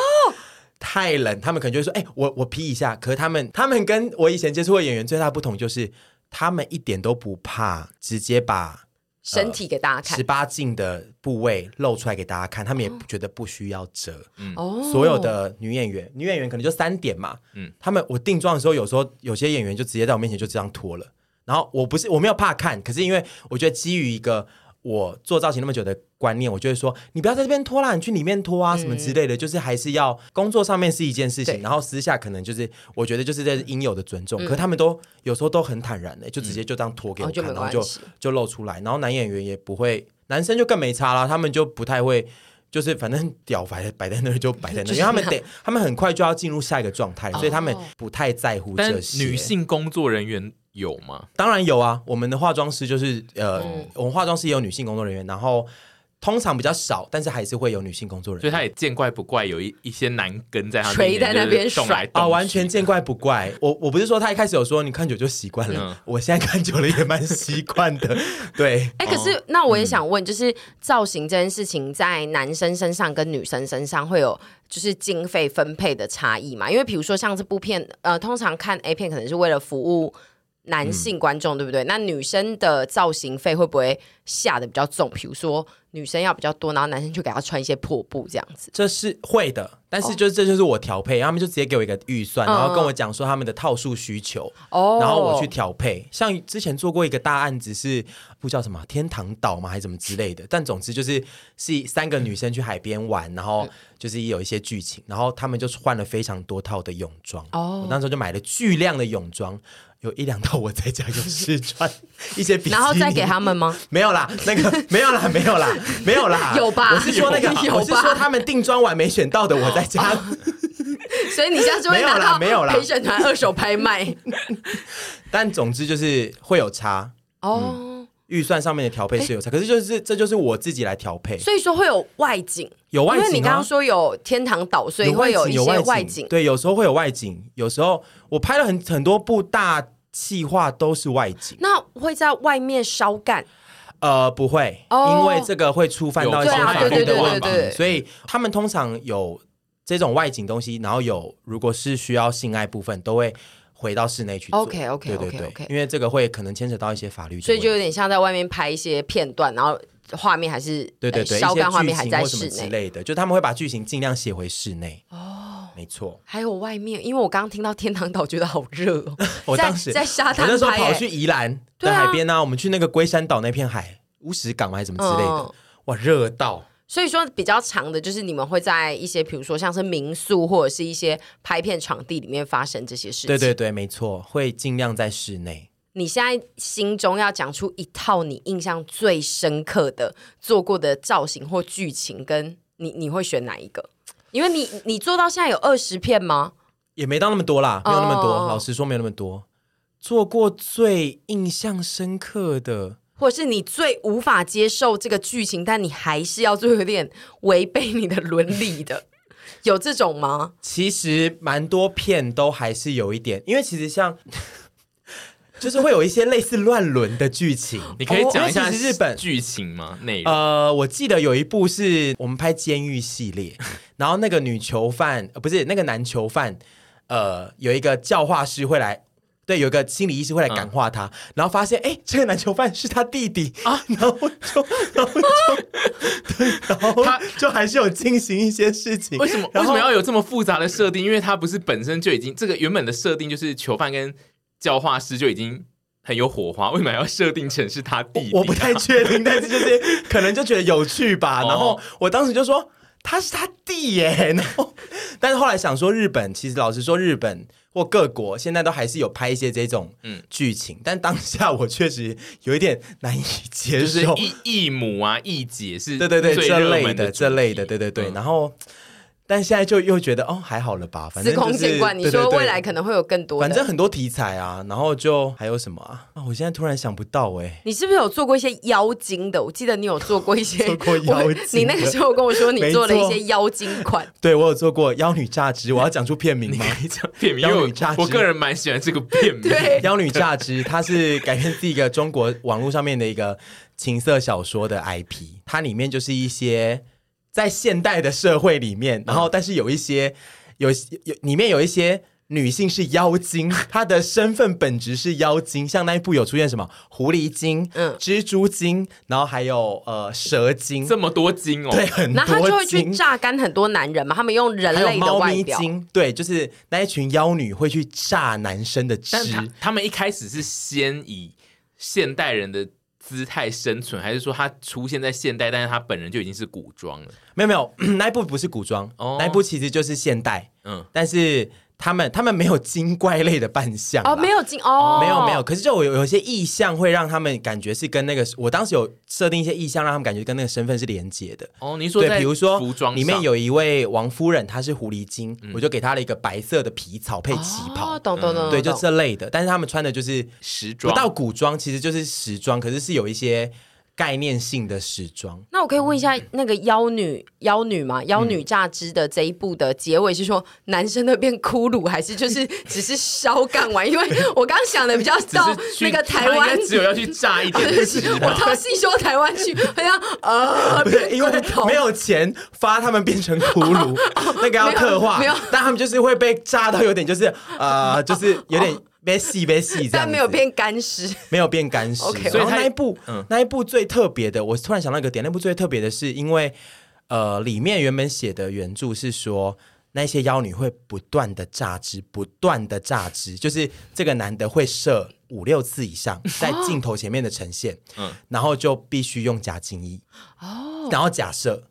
太冷，他们可能就会说：“哎、我我披一下。”可是他们他们跟我以前接触的演员最大不同就是，他们一点都不怕直接把身体给大家看十。八禁的部位露出来给大家看，他们也觉得不需要遮。哦，所有的女演员，女演员可能就三点嘛。嗯嗯，他们我定妆的时候，有时候有些演员就直接在我面前就这样脱了。然后我不是我没有怕看，可是因为我觉得基于一个我做造型那么久的观念，我就会说你不要在这边拖啦，你去里面拖啊什么之类的，就是还是要工作上面是一件事情，然后私下可能就是我觉得就是这是应有的尊重。可是他们都有时候都很坦然的、就直接就这样脱给我看，然后就就露出来，然后男演员也不会，男生就更没差啦，他们就不太会。就是反正屌摆摆在那儿就摆在那儿，因为他们得他们很快就要进入下一个状态，所以他们不太在乎但这些。女性工作人员有吗？当然有啊，我们的化妆师就是呃，嗯我们化妆师也有女性工作人员，然后通常比较少，但是还是会有女性工作人员。所以他也见怪不怪，有一一些男根在他垂在那边就是动来动啊，去完全见怪不怪。我我不是说他一开始有说你看久就习惯了，嗯我现在看久了也蛮习惯的。对，哎、可是那我也想问，就是造型这件事情，在男生身上跟女生身上会有就是经费分配的差异嘛？因为比如说像这部片，呃，通常看 A 片可能是为了服务男性观众，对不对？那女生的造型费会不会下的比较重？比如说女生要比较多，然后男生就给她穿一些破布这样子。这是会的，但是就这就是我调配，他们就直接给我一个预算，嗯然后跟我讲说他们的套数需求。哦然后我去调配，像之前做过一个大案子是不叫什么天堂岛吗，还是什么之类的，但总之就是是三个女生去海边玩，然后就是有一些剧情，然后他们就换了非常多套的泳装。哦我那时候就买了巨量的泳装，有一两套我在家有试穿，一些比基尼然后再给他们吗？没有啦，那个没有啦，没有啦，没有啦，有吧？我是说那个，有吧？我是说他们定妆完没选到的，我在家。所以你现在就会拿到啦没有啦。陪选团二手拍卖。但总之就是会有差，哦。预算上面的调配是有差，可是就是这就是我自己来调配，所以说会有外景，有外景、啊，因为你刚刚说有天堂岛，所以会有一些外景，外景，对，有时候会有外景，有时候我拍了很很多部大企划都是外景，那会在外面烧干？呃，不会，哦、因为这个会触犯到一些法律的问题，所以他们通常有这种外景东西，然后有如果是需要性爱部分，都会。回到室内去做。OK OK OK 对 OK，因为这个会可能牵扯到一些法律，所以就有点像在外面拍一些片段，然后画面还是对对对，烧干画面还在室内之类的，就他们会把剧情尽量写回室内。哦，没错。还有外面，因为我刚刚听到天堂岛，觉得好热哦。我当时在沙滩，我那时候跑去宜兰的海边呢，我们去那个龟山岛那片海，乌石港还是什么之类的，哇，热到。所以说比较长的，就是你们会在一些，比如说像是民宿或者是一些拍片场地里面发生这些事情。对对对，没错，会尽量在室内。你现在心中要讲出一套你印象最深刻的做过的造型或剧情，跟你你会选哪一个？因为你你做到现在有二十片吗？也没到那么多啦，没有那么多。Oh. 老实说，没有那么多。做过最印象深刻的。或是你最无法接受这个剧情，但你还是要做有点违背你的伦理的，有这种吗？其实蛮多片都还是有一点，因为其实像 就是会有一些类似乱伦的剧情，你可以讲一下日本剧情吗？内容？呃，我记得有一部是我们拍监狱系列，然后那个女囚犯呃不是那个男囚犯，呃，有一个教化师会来。对，有个心理医师会来感化他，嗯、然后发现，哎，这个男囚犯是他弟弟啊，然后就，然后就，对，然后他就还是有进行一些事情。为什么？为什么要有这么复杂的设定？因为他不是本身就已经这个原本的设定就是囚犯跟教化师就已经很有火花，为什么要设定成是他弟弟？我不太确定，但是就是可能就觉得有趣吧。然后我当时就说他是他弟耶，然后但是后来想说日本，其实老实说日本。或各国现在都还是有拍一些这种嗯剧情，嗯、但当下我确实有一点难以接受，异异母啊异姐是对对对这类的这类的对对对，嗯、然后。但现在就又觉得哦，还好了吧，反正、就是、司空见惯。你说未来可能会有更多，反正很多题材啊，然后就还有什么啊？啊我现在突然想不到哎、欸。你是不是有做过一些妖精的？我记得你有做过一些 做过妖精。你那个时候跟我说你做了一些妖精款。对，我有做过妖女榨汁。我要讲出片名吗？讲片名。妖女诈尸。我个人蛮喜欢这个片名。对，妖女榨汁，它是改编自一个中国网络上面的一个情色小说的 IP，它里面就是一些。在现代的社会里面，然后但是有一些有有里面有一些女性是妖精，她的身份本质是妖精，像那一部有出现什么狐狸精、嗯、蜘蛛精，然后还有呃蛇精，这么多精哦，对，很多精，那她就会去榨干很多男人嘛，他们用人类的外表，精，对，就是那一群妖女会去榨男生的汁，他，他们一开始是先以现代人的。姿态生存，还是说他出现在现代，但是他本人就已经是古装了？没有没有，那一部不是古装，哦、那一部其实就是现代。嗯，但是。他们他们没有精怪类的扮相哦，没有精哦，没有没有，可是就有有一些意象会让他们感觉是跟那个，我当时有设定一些意象，让他们感觉跟那个身份是连接的哦。你说对，比如说服装里面有一位王夫人，她是狐狸精，嗯、我就给她了一个白色的皮草配旗袍，懂懂懂，对，就这类的。但是他们穿的就是时装，不到古装，其实就是时装，可是是有一些。概念性的时装，那我可以问一下，那个妖女妖女嘛，妖女榨汁的这一部的结尾是说男生都变骷髅，还是就是 只是烧干完？因为我刚想的比较到那个台湾，只有要去炸一点，我到细说台湾去，好像呃，不是因为没有钱发他们变成骷髅，那个要刻画，但他们就是会被炸到有点就是呃，就是有点。别洗别洗，这样没有变干湿，没有变干湿。Okay, 所以那一部，嗯、那一部最特别的，我突然想到一个点，那部最特别的是，因为呃，里面原本写的原著是说，那些妖女会不断的榨汁，不断的榨汁，就是这个男的会射五六次以上，在镜头前面的呈现，嗯，然后就必须用假精液，哦，然后假设。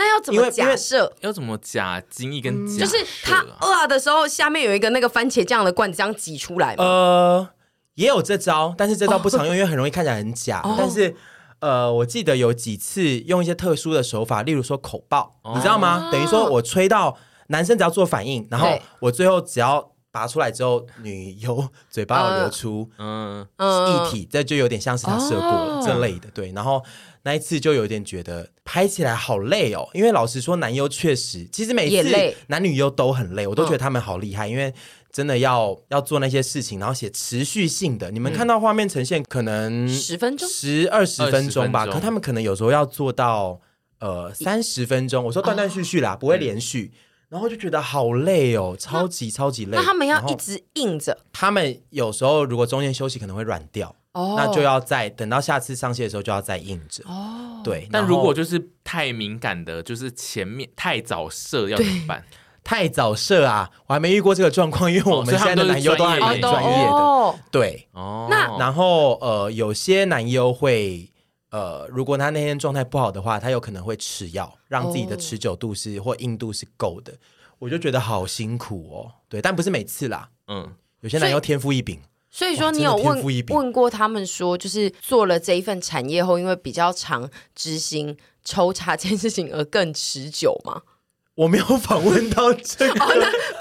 那要怎么假设？要怎么假精液跟假、啊嗯、就是他饿的时候，下面有一个那个番茄酱的罐子，这样挤出来吗？呃，也有这招，但是这招不常用，哦、因为很容易看起来很假。哦、但是呃，我记得有几次用一些特殊的手法，例如说口爆，哦、你知道吗？等于说我吹到男生只要做反应，然后我最后只要拔出来之后，女优嘴巴有流出嗯液体，这就有点像是他射过这类的。对，然后那一次就有点觉得拍起来好累哦，因为老实说，男优确实，其实每次累男女优都很累，我都觉得他们好厉害，因为真的要要做那些事情，然后写持续性的。你们看到画面呈现可能十分钟十二十分钟吧，20分钟可他们可能有时候要做到呃三十分钟。我说断断续续啦，不会连续。然后就觉得好累哦，超级超级累。那他们要一直硬着他们有时候如果中间休息可能会软掉，哦，那就要再等到下次上戏的时候就要再印着。哦，对，但如果就是太敏感的，就是前面太早射要怎么办？太早射啊，我还没遇过这个状况，因为我们现在的男优都还蛮专业的。哦对，哦，那然后呃，有些男优会呃，如果他那天状态不好的话，他有可能会吃药，让自己的持久度是、或硬度是够的。我就觉得好辛苦哦。对，但不是每次啦，嗯，有些男优天赋异禀。所以说，你有问问过他们说，就是做了这一份产业后，因为比较长执行抽查这件事情而更持久吗？我没有访问到这个，不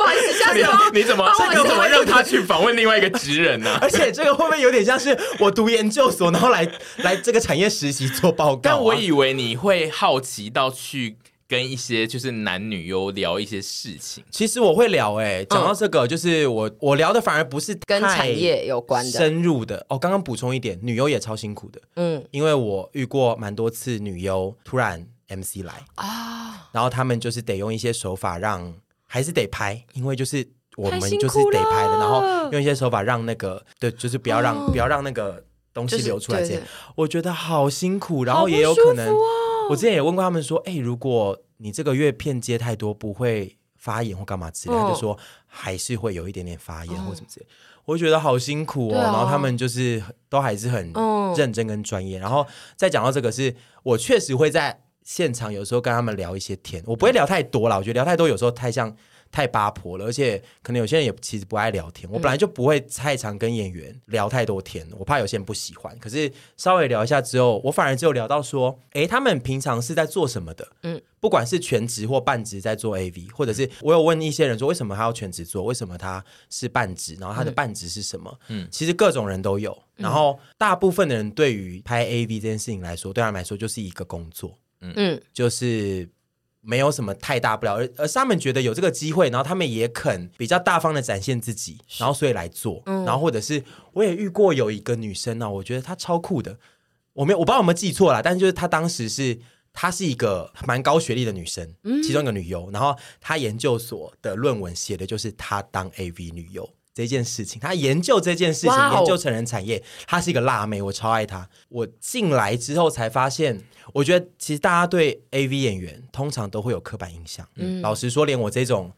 好意思，下次你怎么帮我你怎么让他去访问另外一个职人呢、而且这个会不会有点像是我读研究所，然后来来这个产业实习做报告、啊？但我以为你会好奇到去跟一些就是男女优聊一些事情。其实我会聊哎、欸，讲到这个，就是我我聊的反而不是跟太产业有关的。深入的。哦。刚刚补充一点，女优也超辛苦的，嗯。因为我遇过蛮多次女优突然 MC 来，啊，然后他们就是得用一些手法让，还是得拍，因为就是我们就是得拍的，然后用一些手法让那个对，就是不要让、哦不要让那个东西流出来这些，我觉得好辛苦，然后也有可能，哦我之前也问过他们说，哎，如果你这个月片接太多，不会发炎或干嘛之类，哦他就说还是会有一点点发炎或什么之类，我觉得好辛苦哦。然后他们就是都还是很嗯。认真跟专业，然后再讲到这个是，我确实会在现场有时候跟他们聊一些天，我不会聊太多啦，我觉得聊太多有时候太像太八婆了，而且可能有些人也其实不爱聊天。我本来就不会太常跟演员聊太多天，我怕有些人不喜欢。可是稍微聊一下之后，我反而只有聊到说，诶，他们平常是在做什么的？嗯，不管是全职或半职在做 AV，或者是我有问一些人说，为什么他要全职做？为什么他是半职？然后他的半职是什么？嗯，其实各种人都有。然后大部分的人对于拍 AV 这件事情来说，对他们来说就是一个工作。嗯，就是没有什么太大不了，而而是他们觉得有这个机会，然后他们也肯比较大方的展现自己，然后所以来做，然后或者是我也遇过有一个女生呢、啊，我觉得她超酷的，我没有我不知道有没有记错啦，但是就是她当时是她是一个蛮高学历的女生，其中一个女优，然后她研究所的论文写的就是她当 AV 女优。这件事情，他研究这件事情，研究成人产业，他是一个辣妹，我超爱他。我进来之后才发现，我觉得其实大家对 AV 演员通常都会有刻板印象。嗯，老实说，连我这种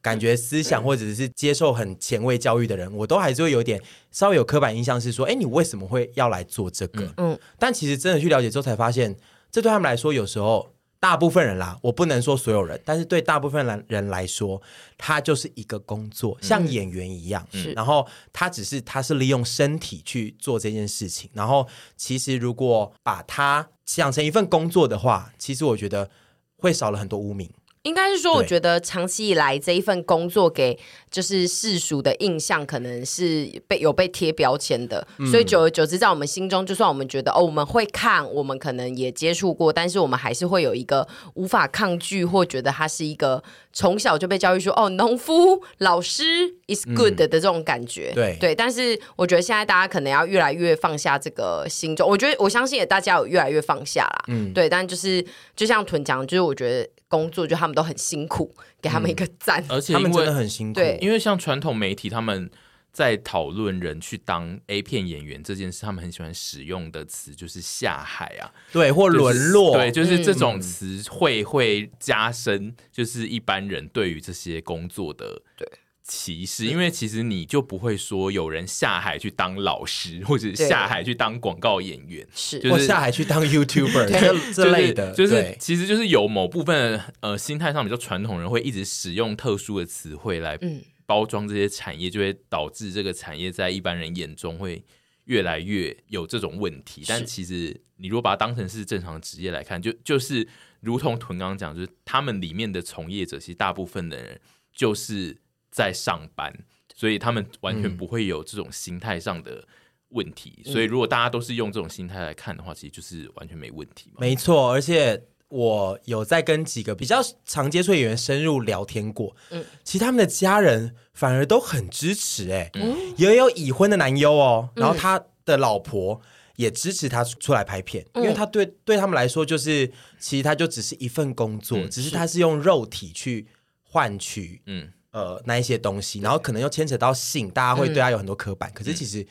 感觉思想或者是接受很前卫教育的人，我都还是会有点稍微有刻板印象，是说，哎，你为什么会要来做这个？嗯，但其实真的去了解之后，才发现，这对他们来说，有时候。大部分人啦，我不能说所有人，但是对大部分人人来说，他就是一个工作，像演员一样。是然后他只是他是利用身体去做这件事情。然后其实如果把它想成一份工作的话，其实我觉得会少了很多污名。应该是说，我对觉得长期以来这一份工作给就是世俗的印象，可能是被有被贴标签的，所以久而久之，在我们心中，就算我们觉得哦，我们会看，我们可能也接触过，但是我们还是会有一个无法抗拒，或觉得它是一个从小就被教育说哦，农夫、老师 is good 的这种感觉。对对，但是我觉得现在大家可能要越来越放下这个心中，我觉得我相信也大家有越来越放下啦。嗯，对，但就是就像屯讲，就是我觉得工作就他们都很辛苦，给他们一个赞。而且他们真的很辛苦。对因为像传统媒体他们在讨论人去当 A 片演员这件事，他们很喜欢使用的词就是下海啊，对，或就是沦落，对，就是这种词会会加深，就是一般人对于这些工作的对歧视，因为其实你就不会说有人下海去当老师，或者下海去当广告演员，是。就是或下海去当 YouTuber 这这类的，就是就是其实就是有某部分的呃心态上比较传统人会一直使用特殊的词汇来嗯。包装这些产业，就会导致这个产业在一般人眼中会越来越有这种问题。但其实你如果把它当成是正常的职业来看，就就是如同屯刚刚讲，就是他们里面的从业者，其实大部分的人就是在上班。所以他们完全不会有这种心态上的问题。所以如果大家都是用这种心态来看的话，其实就是完全没问题嘛。没错，而且我有在跟几个比较常接触演员深入聊天过，嗯，其实他们的家人反而都很支持，哎，嗯，也有已婚的男优哦，然后他的老婆。也支持他出来拍片，因为他对对他们来说，就是其实他就只是一份工作，只是他是用肉体去换取，嗯呃那一些东西，然后可能又牵扯到性，大家会对他有很多刻板，可是其实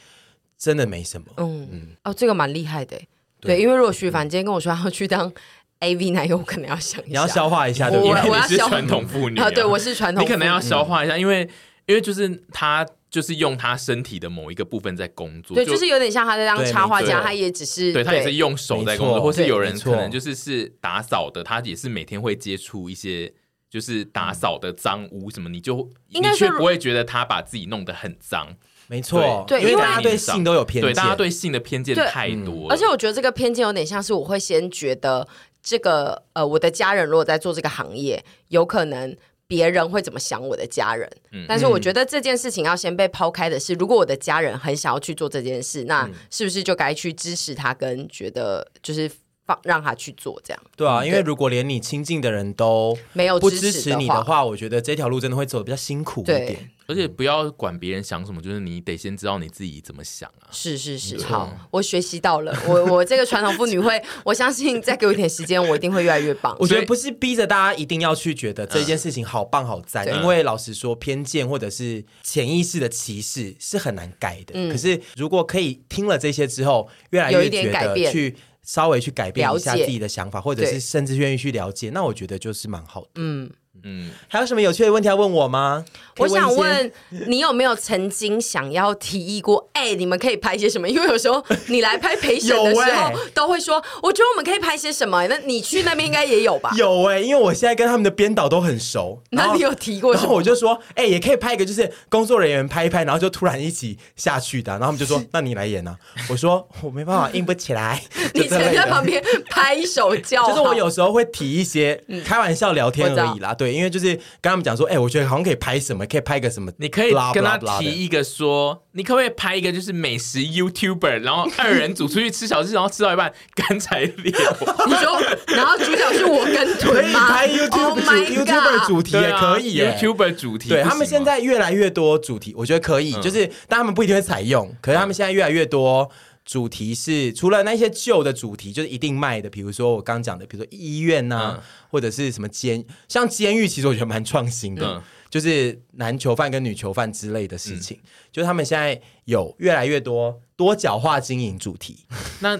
真的没什么，嗯嗯。哦，这个蛮厉害的，对，因为如果徐凡今天跟我说要去当 AV 男友，我可能要想一下，你要消化一下，对，因为你是传统妇女啊，对，我是传统，你可能要消化一下，因为因为就是他。就是用他身体的某一个部分在工作，对，就是有点像他在当插画家，他也只是，对他也是用手在工作，或是有人可能就是是打扫的，他也是每天会接触一些就是打扫的脏污什么，你就应该是不会觉得他把自己弄得很脏，没错，对，因为大家对性都有偏见，对，大家对性的偏见太多，而且我觉得这个偏见有点像是我会先觉得这个呃，我的家人如果在做这个行业，有可能。别人会怎么想我的家人？嗯、但是我觉得这件事情要先被抛开的是，如果我的家人很想要去做这件事，那是不是就该去支持他，跟觉得就是放让他去做这样？对啊，因为如果连你亲近的人都没有不支持你的话，我觉得这条路真的会走的比较辛苦一点。而且不要管别人想什么，就是你得先知道你自己怎么想啊！是是是，好，我学习到了。我 我这个传统妇女会，我相信再给我一点时间，我一定会越来越棒。我觉得不是逼着大家一定要去觉得这件事情好棒好赞，因为老实说，偏见或者是潜意识的歧视是很难改的。可是如果可以听了这些之后，越来越觉得去稍微去改变一下自己的想法，或者是甚至愿意去了解，那我觉得就是蛮好的。嗯。嗯，还有什么有趣的问题要问我吗？我想问你有没有曾经想要提议过？哎、欸，你们可以拍些什么？因为有时候你来拍陪审的时候，都会说，我觉得我们可以拍些什么？那你去那边应该也有吧？有哎、欸，因为我现在跟他们的编导都很熟。那你有提过？然后我就说，哎、欸，也可以拍一个，就是工作人员拍一拍，然后就突然一起下去的。然后他们就说，那你来演啊？我说我没办法，硬不起来。你只能在旁边拍手叫。就是我有时候会提一些开玩笑聊天而已啦，对。因为就是跟他们讲说，哎、欸，我觉得好像可以拍什么，可以拍个什么，你可以跟他提一个说，你可不可以拍一个就是美食 YouTuber，然后二人组出去吃小吃，然后吃到一半干柴烈火。你说，然后主角是我跟屯吗？拍 YouTube、oh、YouTuber 主题也可以，YouTuber 主题。对他们现在越来越多主题，我觉得可以，嗯、就是但他们不一定会采用，可是他们现在越来越多。主题是除了那些旧的主题，就是一定卖的，比如说我刚讲的，比如说医院呐、啊，嗯、或者是什么监，像监狱，其实我觉得蛮创新的，嗯、就是男囚犯跟女囚犯之类的事情，嗯、就是他们现在有越来越多多角化经营主题。那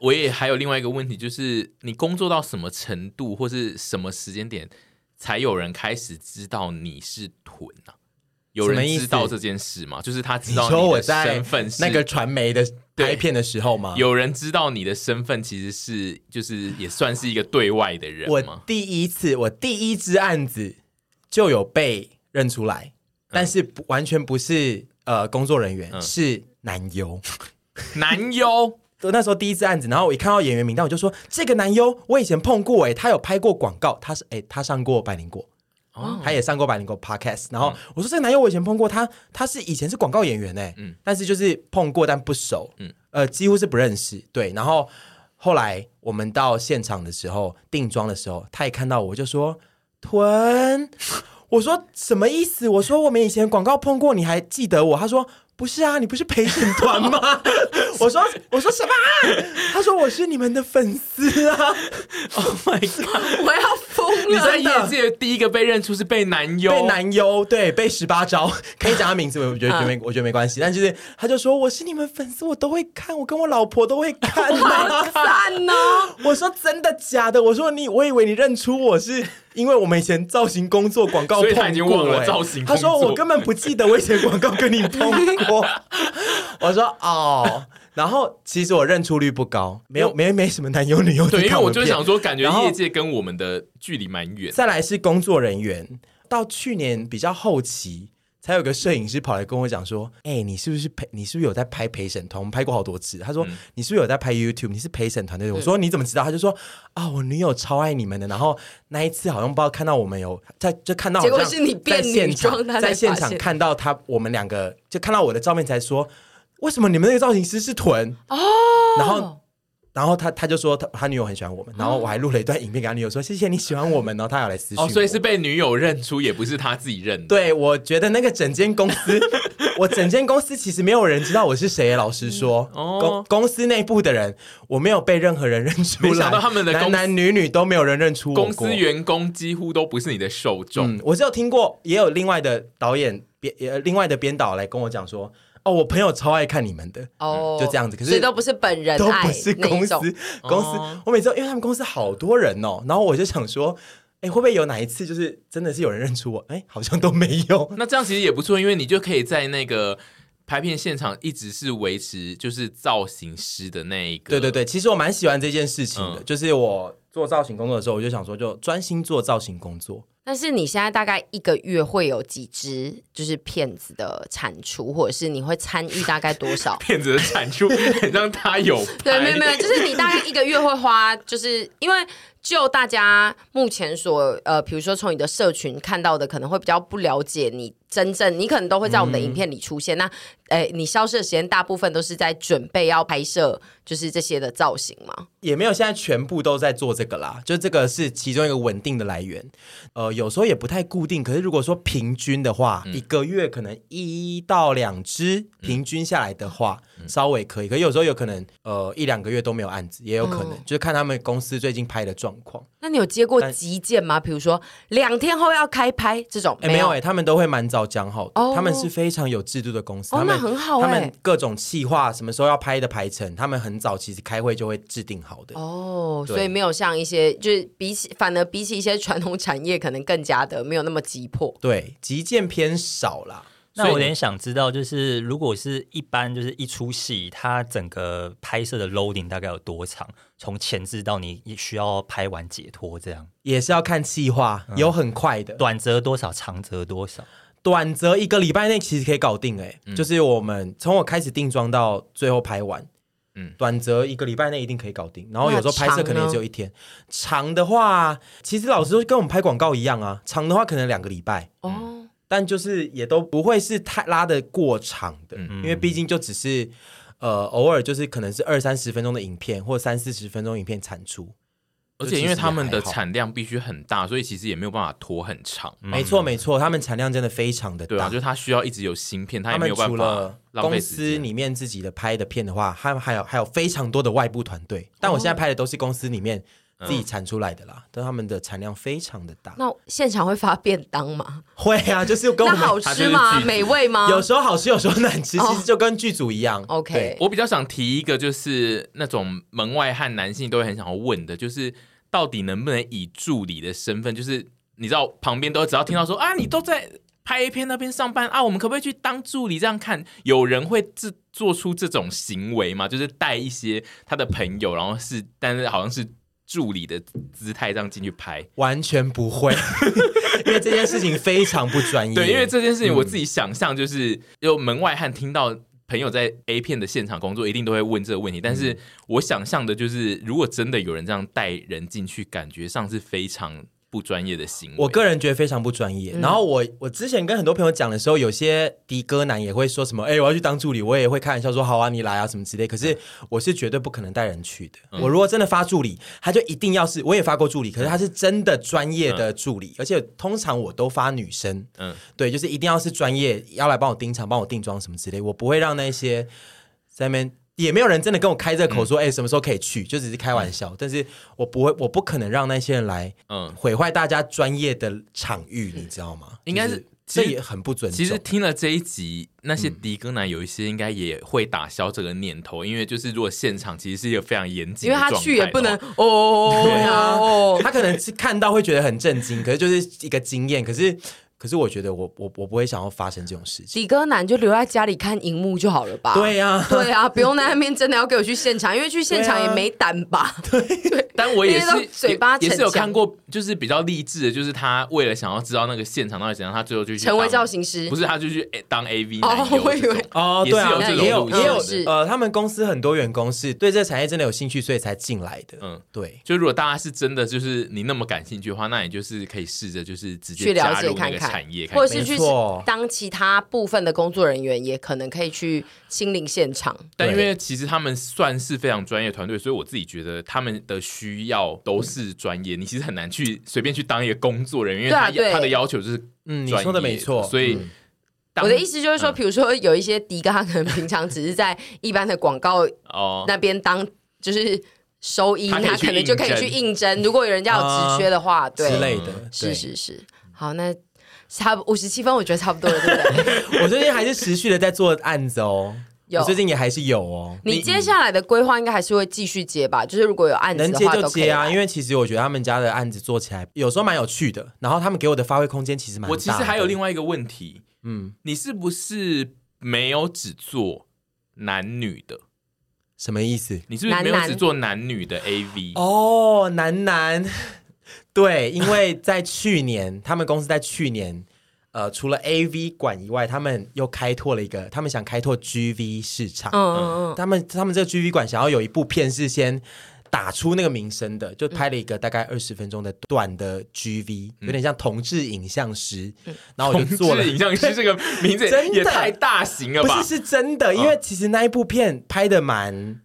我也还有另外一个问题，就是你工作到什么程度，或是什么时间点，才有人开始知道你是臀啊？有人知道这件事吗？就是他知道你的身份是那个传媒的拍片的时候吗？有人知道你的身份其实是就是也算是一个对外的人吗？我第一次，我第一支案子就有被认出来，嗯、但是不完全不是呃工作人员，嗯、是男优。男优，我那时候第一次案子，然后我一看到演员名单，我就说这个男优我以前碰过哎，他有拍过广告，他是哎他上过百灵果。他也上过百灵狗 Podcast，然后我说这个男友我以前碰过他，他是以前是广告演员哎，嗯，但是就是碰过但不熟，嗯，呃，几乎是不认识，对。然后后来我们到现场的时候定妆的时候，他也看到我就说屯，我说什么意思？我说我们以前广告碰过，你还记得我？他说。不是啊，你不是陪审团吗？我说我说什么？他说我是你们的粉丝啊！Oh my god！我要疯了！你在业界第一个被认出是被男优，被男优对被十八招，可以讲他名字，我觉得没我觉得没关系。但就是他就说我是你们粉丝，我都会看，我跟我老婆都会看。好赞呢！我说真的假的？我说你，我以为你认出我是。因为我们以前造型工作广告碰过，所以他已经忘了造型。他说我根本不记得我以前广告跟你碰过。我 我说哦，然后其实我认出率不高，没有没没什么男优女优。对，因为我就想说，感觉业界跟我们的距离蛮远。再来是工作人员，到去年比较后期才有个摄影师跑来跟我讲说：“哎、欸，你是不是陪？你是不是有在拍陪审团？我们拍过好多次。”他说：“嗯、你是不是有在拍 YouTube？你是陪审团的。”我说：“你怎么知道？”他就说：“啊、哦，我女友超爱你们的。然后那一次好像不知道看到我们有在，就看到好像结果是你变女装，在现场，在现场看到他，我们两个就看到我的照片才说，为什么你们那个造型师是臀？哦，然后。”然后他他就说他他女友很喜欢我们，然后我还录了一段影片给他女友说谢谢你喜欢我们，然后他有来私信。哦，所以是被女友认出，也不是他自己认的。对，我觉得那个整间公司，我整间公司其实没有人知道我是谁。老实说，嗯、哦，公公司内部的人，我没有被任何人认出来。没想到他们的男男女女都没有人认出我。公司员工几乎都不是你的受众。嗯，我只有听过，也有另外的导演编呃另外的编导来跟我讲说。哦，我朋友超爱看你们的哦，就这样子。可是都不是本人，都不是公司公司。我每次因为他们公司好多人哦，然后我就想说，哎，会不会有哪一次就是真的是有人认出我？哎，好像都没有。那这样其实也不错，因为你就可以在那个拍片现场一直是维持就是造型师的那一个。对对对，其实我蛮喜欢这件事情的，就是我做造型工作的时候，我就想说，就专心做造型工作。但是你现在大概一个月会有几只就是骗子的产出，或者是你会参与大概多少 骗子的产出？让他有 对，没有没有，就是你大概一个月会花，就是因为。就大家目前所呃，比如说从你的社群看到的，可能会比较不了解你真正，你可能都会在我们的影片里出现。嗯、那，哎、呃，你消失的时间大部分都是在准备要拍摄，就是这些的造型吗？也没有，现在全部都在做这个啦。就这个是其中一个稳定的来源。呃，有时候也不太固定，可是如果说平均的话，嗯、一个月可能一到两支，平均下来的话，嗯、稍微可以。可有时候有可能，呃，一两个月都没有案子，也有可能，嗯、就是看他们公司最近拍的状。况，那你有接过急件吗？比如说两天后要开拍这种？哎，没有哎，他们都会蛮早讲好的。他们是非常有制度的公司，他们很好。他们各种企划，什么时候要拍的排程，他们很早其实开会就会制定好的。哦，所以没有像一些，就是比起反而比起一些传统产业，可能更加的没有那么急迫。对，急件偏少啦。那我有点想知道，就是如果是一般，就是一出戏，它整个拍摄的 loading 大概有多长？从前置到你需要拍完解脱，这样也是要看计划，有很快的，嗯、短则多少，长则多少？短则一个礼拜内其实可以搞定，哎，嗯、就是我们从我开始定妆到最后拍完，嗯，短则一个礼拜内一定可以搞定。然后有时候拍摄可能也只有一天，长，长的话，其实老实说跟我们拍广告一样啊，长的话可能两个礼拜。哦。但就是也都不会是太拉的过长的，嗯、因为毕竟就只是呃偶尔就是可能是二三十分钟的影片或三四十分钟影片产出，而且因为他们的产量必须很大，所以其实也没有办法拖很长。嗯、没错没错，他们产量真的非常的大，对啊，就是他需要一直有芯片，他也没有办法。除了公司里面自己的拍的片的话，他们还有还有非常多的外部团队，但我现在拍的都是公司里面。自己产出来的啦，嗯、但他们的产量非常的大。那现场会发便当吗？会啊，就是跟我们好吃吗？美味吗？有时候好吃，有时候难吃，其实就跟剧组一样。Oh, OK，我比较想提一个，就是那种门外汉男性都会很想要问的，就是到底能不能以助理的身份，就是你知道旁边都只要听到说啊，你都在拍 A 片那边上班啊，我们可不可以去当助理？这样看有人会自做出这种行为吗？就是带一些他的朋友，然后是，但是好像是。助理的姿态这样进去拍，完全不会，因为这件事情非常不专业。对，因为这件事情我自己想象就是，有、嗯、门外汉听到朋友在 A 片的现场工作，一定都会问这个问题。但是我想象的就是，如果真的有人这样带人进去，感觉上是非常。不专业的行为，我个人觉得非常不专业。嗯、然后我我之前跟很多朋友讲的时候，有些的哥男也会说什么：“哎、欸，我要去当助理。”我也会开玩笑说：“好啊，你来啊，什么之类。”可是我是绝对不可能带人去的。嗯、我如果真的发助理，他就一定要是，我也发过助理，可是他是真的专业的助理，嗯、而且通常我都发女生。嗯，对，就是一定要是专业，要来帮我盯场、帮我定妆什么之类，我不会让那些在那边。也没有人真的跟我开这口说，哎、嗯，什么时候可以去？就只是开玩笑。嗯、但是我不会，我不可能让那些人来，嗯，毁坏大家专业的场域，嗯、你知道吗？应该是这也很不尊重。其实听了这一集，那些迪哥男有一些应该也会打消这个念头，嗯、因为就是如果现场其实是一个非常严谨，因为他去也不能 哦，对啊，他可能是看到会觉得很震惊，可是就是一个经验，可是。可是我觉得我我我不会想要发生这种事情。理科男就留在家里看荧幕就好了吧？对呀、啊，对啊，不用在那边真的要给我去现场，因为去现场也没胆吧？对，对。但我也是嘴巴也，也是有看过，就是比较励志的，就是他为了想要知道那个现场到底怎样，他最后就去成为造型师，不是他就去当 AV 哦，我以为哦，对啊，也有也有是。呃，他们公司很多员工是对这个产业真的有兴趣，所以才进来的。嗯，对，就如果大家是真的就是你那么感兴趣的话，那你就是可以试着就是直接加入那个产业，或者是去当其他部分的工作人员，也可能可以去亲临现场。但因为其实他们算是非常专业团队，所以我自己觉得他们的需要都是专业。你其实很难去随便去当一个工作人员，因为他他的要求就是嗯，你说的没错。所以我的意思就是说，比如说有一些迪哥，他可能平常只是在一般的广告哦那边当就是收音，他可能就可以去应征。如果有人家有职缺的话，对之类的，是是是。好，那。差五十七分，我觉得差不多了，对不对？我最近还是持续的在做案子哦，有，我最近也还是有哦。你接下来的规划应该还是会继续接吧？就是如果有案子能接就接啊，因为其实我觉得他们家的案子做起来有时候蛮有趣的，然后他们给我的发挥空间其实蛮大的。我其实还有另外一个问题，嗯，你是不是没有只做男女的？什么意思？你是不是没有只做男女的 AV？哦，男男。对，因为在去年，他们公司在去年，呃，除了 AV 馆以外，他们又开拓了一个，他们想开拓 GV 市场。嗯嗯嗯，他们他们这个 GV 馆想要有一部片是先打出那个名声的，就拍了一个大概二十分钟的短的 GV，有点像同志影像师。嗯、然后我就做了影像师这个名字，真的也太大型了吧？不是，是真的，因为其实那一部片拍的蛮。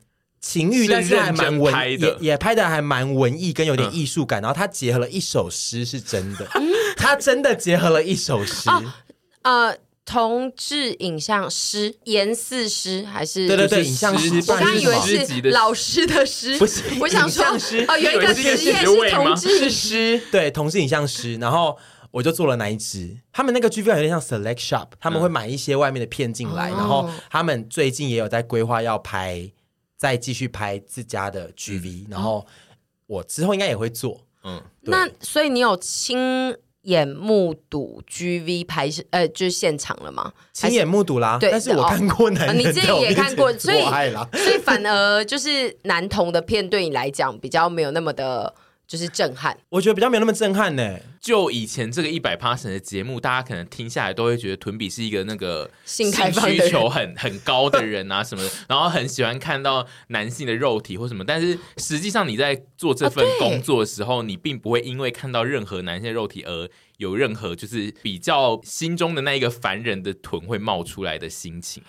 情欲，但是还蛮文，也也拍的还蛮文艺，跟有点艺术感。嗯、然后他结合了一首诗，是真的，他真的结合了一首诗。哦、呃，同志影像师，严四师还是？对对对，影像师。我刚以为是老师的师，不是。我想说，哦，有一个职业是同志师，对，同志影像师。然后我就做了那一支。他们那个 GV 有点像 Select Shop，他们会买一些外面的片进来，嗯、然后他们最近也有在规划要拍。再继续拍自家的 GV，、嗯、然后我之后应该也会做。嗯，那所以你有亲眼目睹 GV 拍摄，呃，就是现场了吗？亲眼目睹啦，对，但是我看过男人、哦，你自己也看过，所以所以反而就是男童的片对你来讲比较没有那么的。就是震撼，我觉得比较没有那么震撼呢。就以前这个一百 passion 的节目，大家可能听下来都会觉得屯比是一个那个性需求很 很高的人啊什么的，然后很喜欢看到男性的肉体或什么。但是实际上你在做这份工作的时候，你并不会因为看到任何男性的肉体而有任何就是比较心中的那一个凡人的臀会冒出来的心情。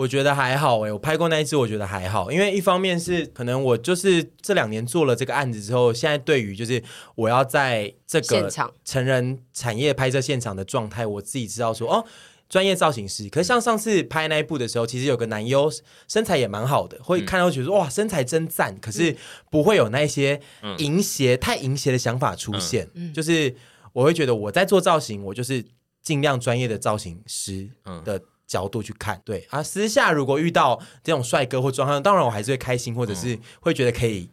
我觉得还好哎，我拍过那一次，我觉得还好，因为一方面是可能我就是这两年做了这个案子之后，现在对于就是我要在这个成人产业拍摄现场的状态，我自己知道说哦，专业造型师。可是像上次拍那一部的时候，其实有个男优身材也蛮好的，会看到觉得说哇身材真赞，可是不会有那些淫邪太淫邪的想法出现，就是我会觉得我在做造型，我就是尽量专业的造型师的。角度去看，对啊，私下如果遇到这种帅哥或装扮，当然我还是会开心，或者是会觉得可以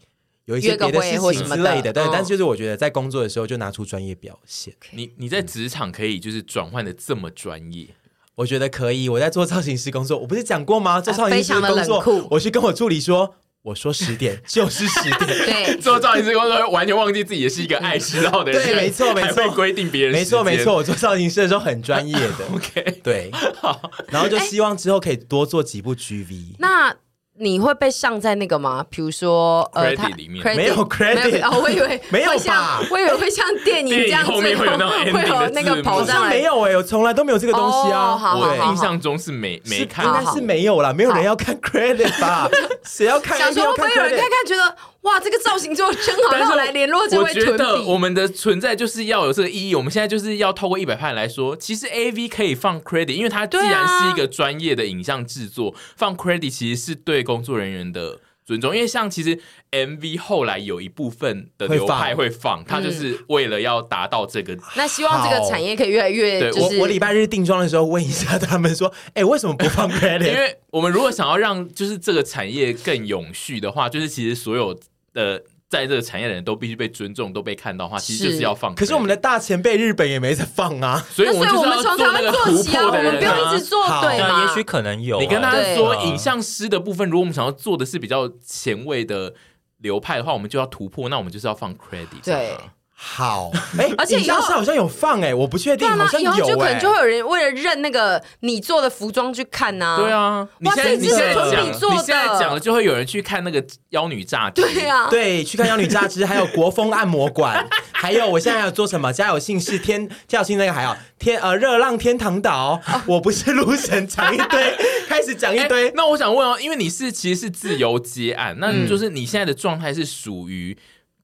有一些别的事情之类的。对，但是就是我觉得在工作的时候就拿出专业表现。你你在职场可以就是转换的这么专业，我觉得可以。我在做造型师工作，我不是讲过吗？做造型师工作，我去跟我助理说。我说十点就是十点，对，做造型师工作完全忘记自己也是一个爱迟到的人，对，没错没错，会规定别人，没错没错，我做造型师的时候很专业的，OK，对，好，然后就希望之后可以多做几部 GV，那。你会被上在那个吗？比如说，呃，它里面没有 credit，哦，我以为没有吧？我以为会像电影这样子，会有那个跑上来。没有哎，我从来都没有这个东西啊。我印象中是没没看，应该是没有啦，没有人要看 credit 吧？谁要看？想说会不会有人看看觉得？哇，这个造型做的真好，然后来联络这位屯比。我觉得我们的存在就是要有这个意义。我们现在就是要透过一百派来说，其实 AV 可以放 credit，因为它既然是一个专业的影像制作，啊、放 credit 其实是对工作人员的尊重。因为像其实 MV 后来有一部分的流派会放，它就是为了要达到这个、嗯。那希望这个产业可以越来越、就是。对，我我礼拜日定妆的时候问一下他们说，哎、欸，为什么不放 credit？因为我们如果想要让就是这个产业更永续的话，就是其实所有的。在这个产业的人都必须被尊重，都被看到的话，其实就是要放。可是我们的大前辈日本也没在放啊，所以我们就是要做那个突破的人啊。我们不要一直做对吗？也许可能有。你跟他说影像师的部分，如果我们想要做的是比较前卫的流派的话，我们就要突破，那我们就是要放 credit。对。好，哎，而且影像师好像有放哎，我不确定，好像有哎。就可能就会有人为了认那个你做的服装去看呐。对啊，你现在你现在讲。你现在讲了，就会有人去看那个妖女榨汁。对啊，对，去看妖女榨汁，还有国风按摩馆，还有我现在还有做什么？家有姓氏天，家有姓那个还有天呃热浪天堂岛，我不是路神，讲一堆，开始讲一堆。那我想问哦，因为你是其实是自由接案，那就是你现在的状态是属于，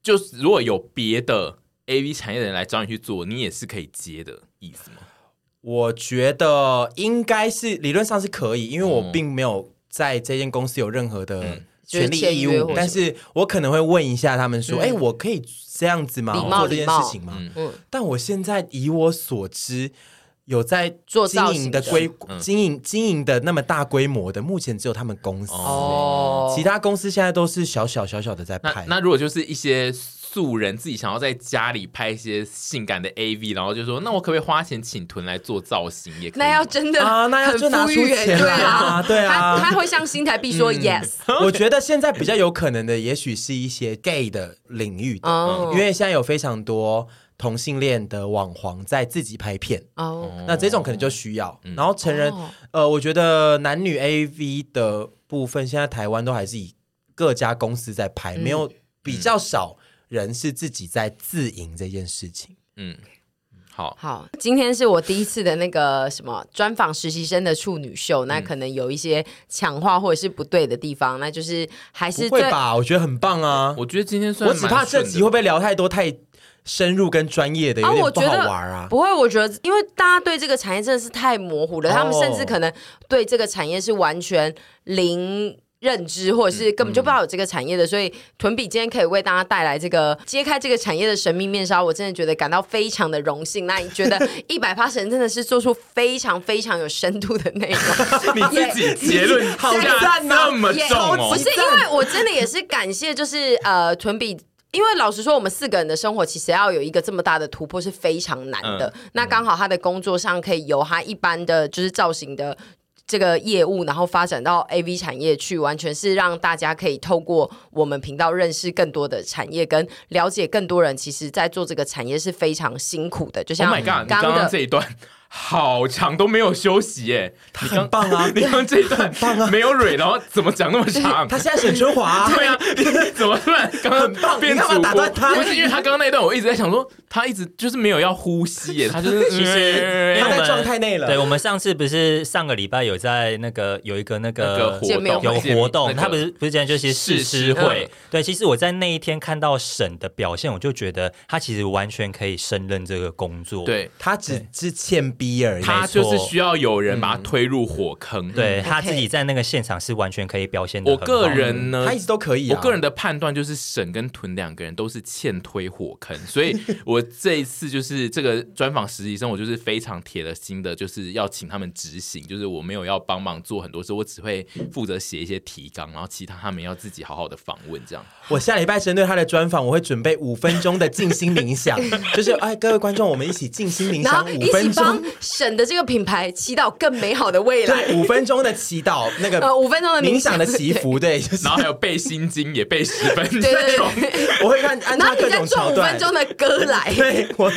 就是如果有别的。A V 产业的人来找你去做，你也是可以接的意思吗？我觉得应该是理论上是可以，因为我并没有在这间公司有任何的权利义务，嗯、但是我可能会问一下他们说：“哎、嗯欸，我可以这样子吗？做这件事情吗？”嗯，但我现在以我所知，有在做经营的规经营经营的那么大规模的，目前只有他们公司哦，其他公司现在都是小小小小的在拍。那，那如果就是一些。素人自己想要在家里拍一些性感的 AV，然后就说：“那我可不可以花钱请屯来做造型？”也可以。那要真的啊，那要就拿出钱来啊，对啊，他会向新台币说 yes。我觉得现在比较有可能的，也许是一些 gay 的领域的，因为现在有非常多同性恋的网黄在自己拍片哦，那这种可能就需要。然后成人，呃，我觉得男女 AV 的部分，现在台湾都还是以各家公司在拍，没有比较少。人是自己在自营这件事情，嗯，好。好，今天是我第一次的那个什么专访实习生的处女秀，那可能有一些强化或者是不对的地方，那就是还是会吧，我觉得很棒啊，我觉得今天算，我只怕这集会不会聊太多太深入跟专业的，有点不好玩啊。不会，我觉得因为大家对这个产业真的是太模糊了，他们甚至可能对这个产业是完全零。认知或者是根本就不知道有这个产业的，嗯、所以屯比今天可以为大家带来这个揭开这个产业的神秘面纱，我真的觉得感到非常的荣幸。那你觉得 一百八神真的是做出非常非常有深度的内容？你自己结论好像那么重哦？不是，因为我真的也是感谢，就是呃屯比，因为老实说，我们四个人的生活其实要有一个这么大的突破是非常难的。嗯、那刚好他的工作上可以由他一般的就是造型的。这个业务，然后发展到 AV 产业去，完全是让大家可以透过我们频道认识更多的产业，跟了解更多人。其实，在做这个产业是非常辛苦的。就像刚刚的 Oh my God, 刚刚这一段。好长都没有休息耶，他很棒啊！你看这一段 很棒啊，没有蕊，然后怎么讲那么长？他现在沈春华，对啊，你怎么突然刚刚很棒？你干嘛打断他？不是因为他刚刚那一段，我一直在想说，他一直就是没有要呼吸耶，他就是其实他在状态内了。对，我们上次不是上个礼拜有在那个有一个那个活动有活动，他不是不是讲就是试吃会？对，其实我在那一天看到沈的表现，我就觉得他其实完全可以胜任这个工作。对，他只之欠逼而已，他就。就是需要有人把他推入火坑，嗯、对他自己在那个现场是完全可以表现的。我个人呢，他一直都可以、啊。我个人的判断就是沈跟屯两个人都是欠推火坑，所以我这一次就是这个专访实习生，我就是非常铁了心的，就是要请他们执行，就是我没有要帮忙做很多事，我只会负责写一些提纲，然后其他他们要自己好好的访问这样。我下礼拜针对他的专访，我会准备五分钟的静心冥想，就是哎，各位观众，我们一起静心冥想五分钟，沈的这个。品牌祈祷更美好的未来，五分钟的祈祷，那个五分钟的冥想。的祈福，对，然后还有背心经也背十分钟，对，我会看安插各种桥段，五分钟的歌来，对我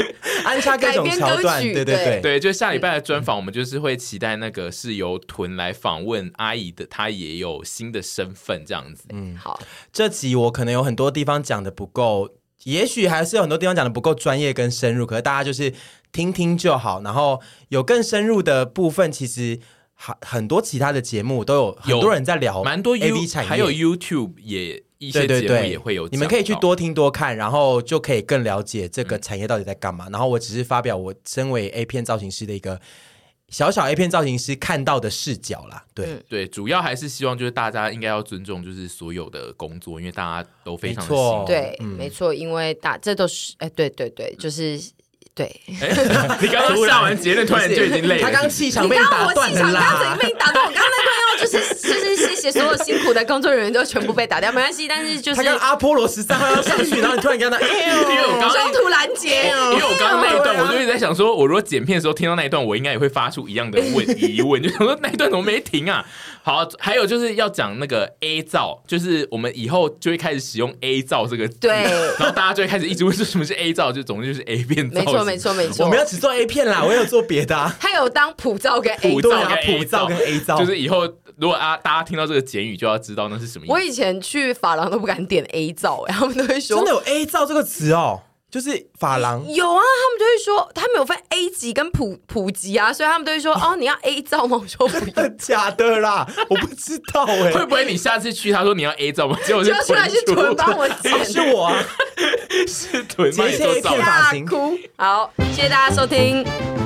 安插各种桥段，对对对。对，就下礼拜的专访，我们就是会期待那个是由屯来访问阿姨的，她也有新的身份这样子，嗯，好，这集我可能有很多地方讲的不够，也许还是有很多地方讲的不够专业跟深入，可是大家就是。听听就好，然后有更深入的部分，其实很很多其他的节目都有很多人在聊，蛮多 AV 产业，还有 YouTube 也一些节目也会有，你们可以去多听多看，然后就可以更了解这个产业到底在干嘛。嗯、然后我只是发表我身为 A 片造型师的一个小小 A 片造型师看到的视角啦。对、嗯、对，主要还是希望就是大家应该要尊重就是所有的工作，因为大家都非常的辛苦。对，嗯、没错，因为大这都是哎，对对对，就是。对，你刚刚下完结论，突然就已经累了。他刚气场被打断了啦。刚刚我气场刚刚已经被你打断，我刚刚那段要就是就是谢谢所有辛苦的工作人员都全部被打掉，没关系。但是就是他刚阿波罗十三号要上去，然后你突然跟他，因为我刚中途拦截，因为我刚刚那一段，我就一直在想说，我如果剪片的时候听到那一段，我应该也会发出一样的问疑问，就想说那一段怎么没停啊？好，还有就是要讲那个 A 罩，就是我们以后就会开始使用 A 罩这个字，对，然后大家就会开始一直问说什么是 A 罩，就总之就是 A 片，没错没错没错，我们要只做 A 片啦，我有做别的，他有当普照跟 A 罩，普照跟 A 罩，就是以后如果啊大家听到这个简语，就要知道那是什么意思。我以前去发廊都不敢点 A 罩，然后他们都会说真的有 A 罩这个词哦。就是发廊有啊，他们就会说他们有分 A 级跟普普级啊，所以他们都会说 哦，你要 A 照吗？我说不要，假的啦，我不知道哎、欸，会不会你下次去他说你要 A 照吗？结果就出来是臀帮我剪，是我啊，是臀帮你做造型。好，谢谢大家收听。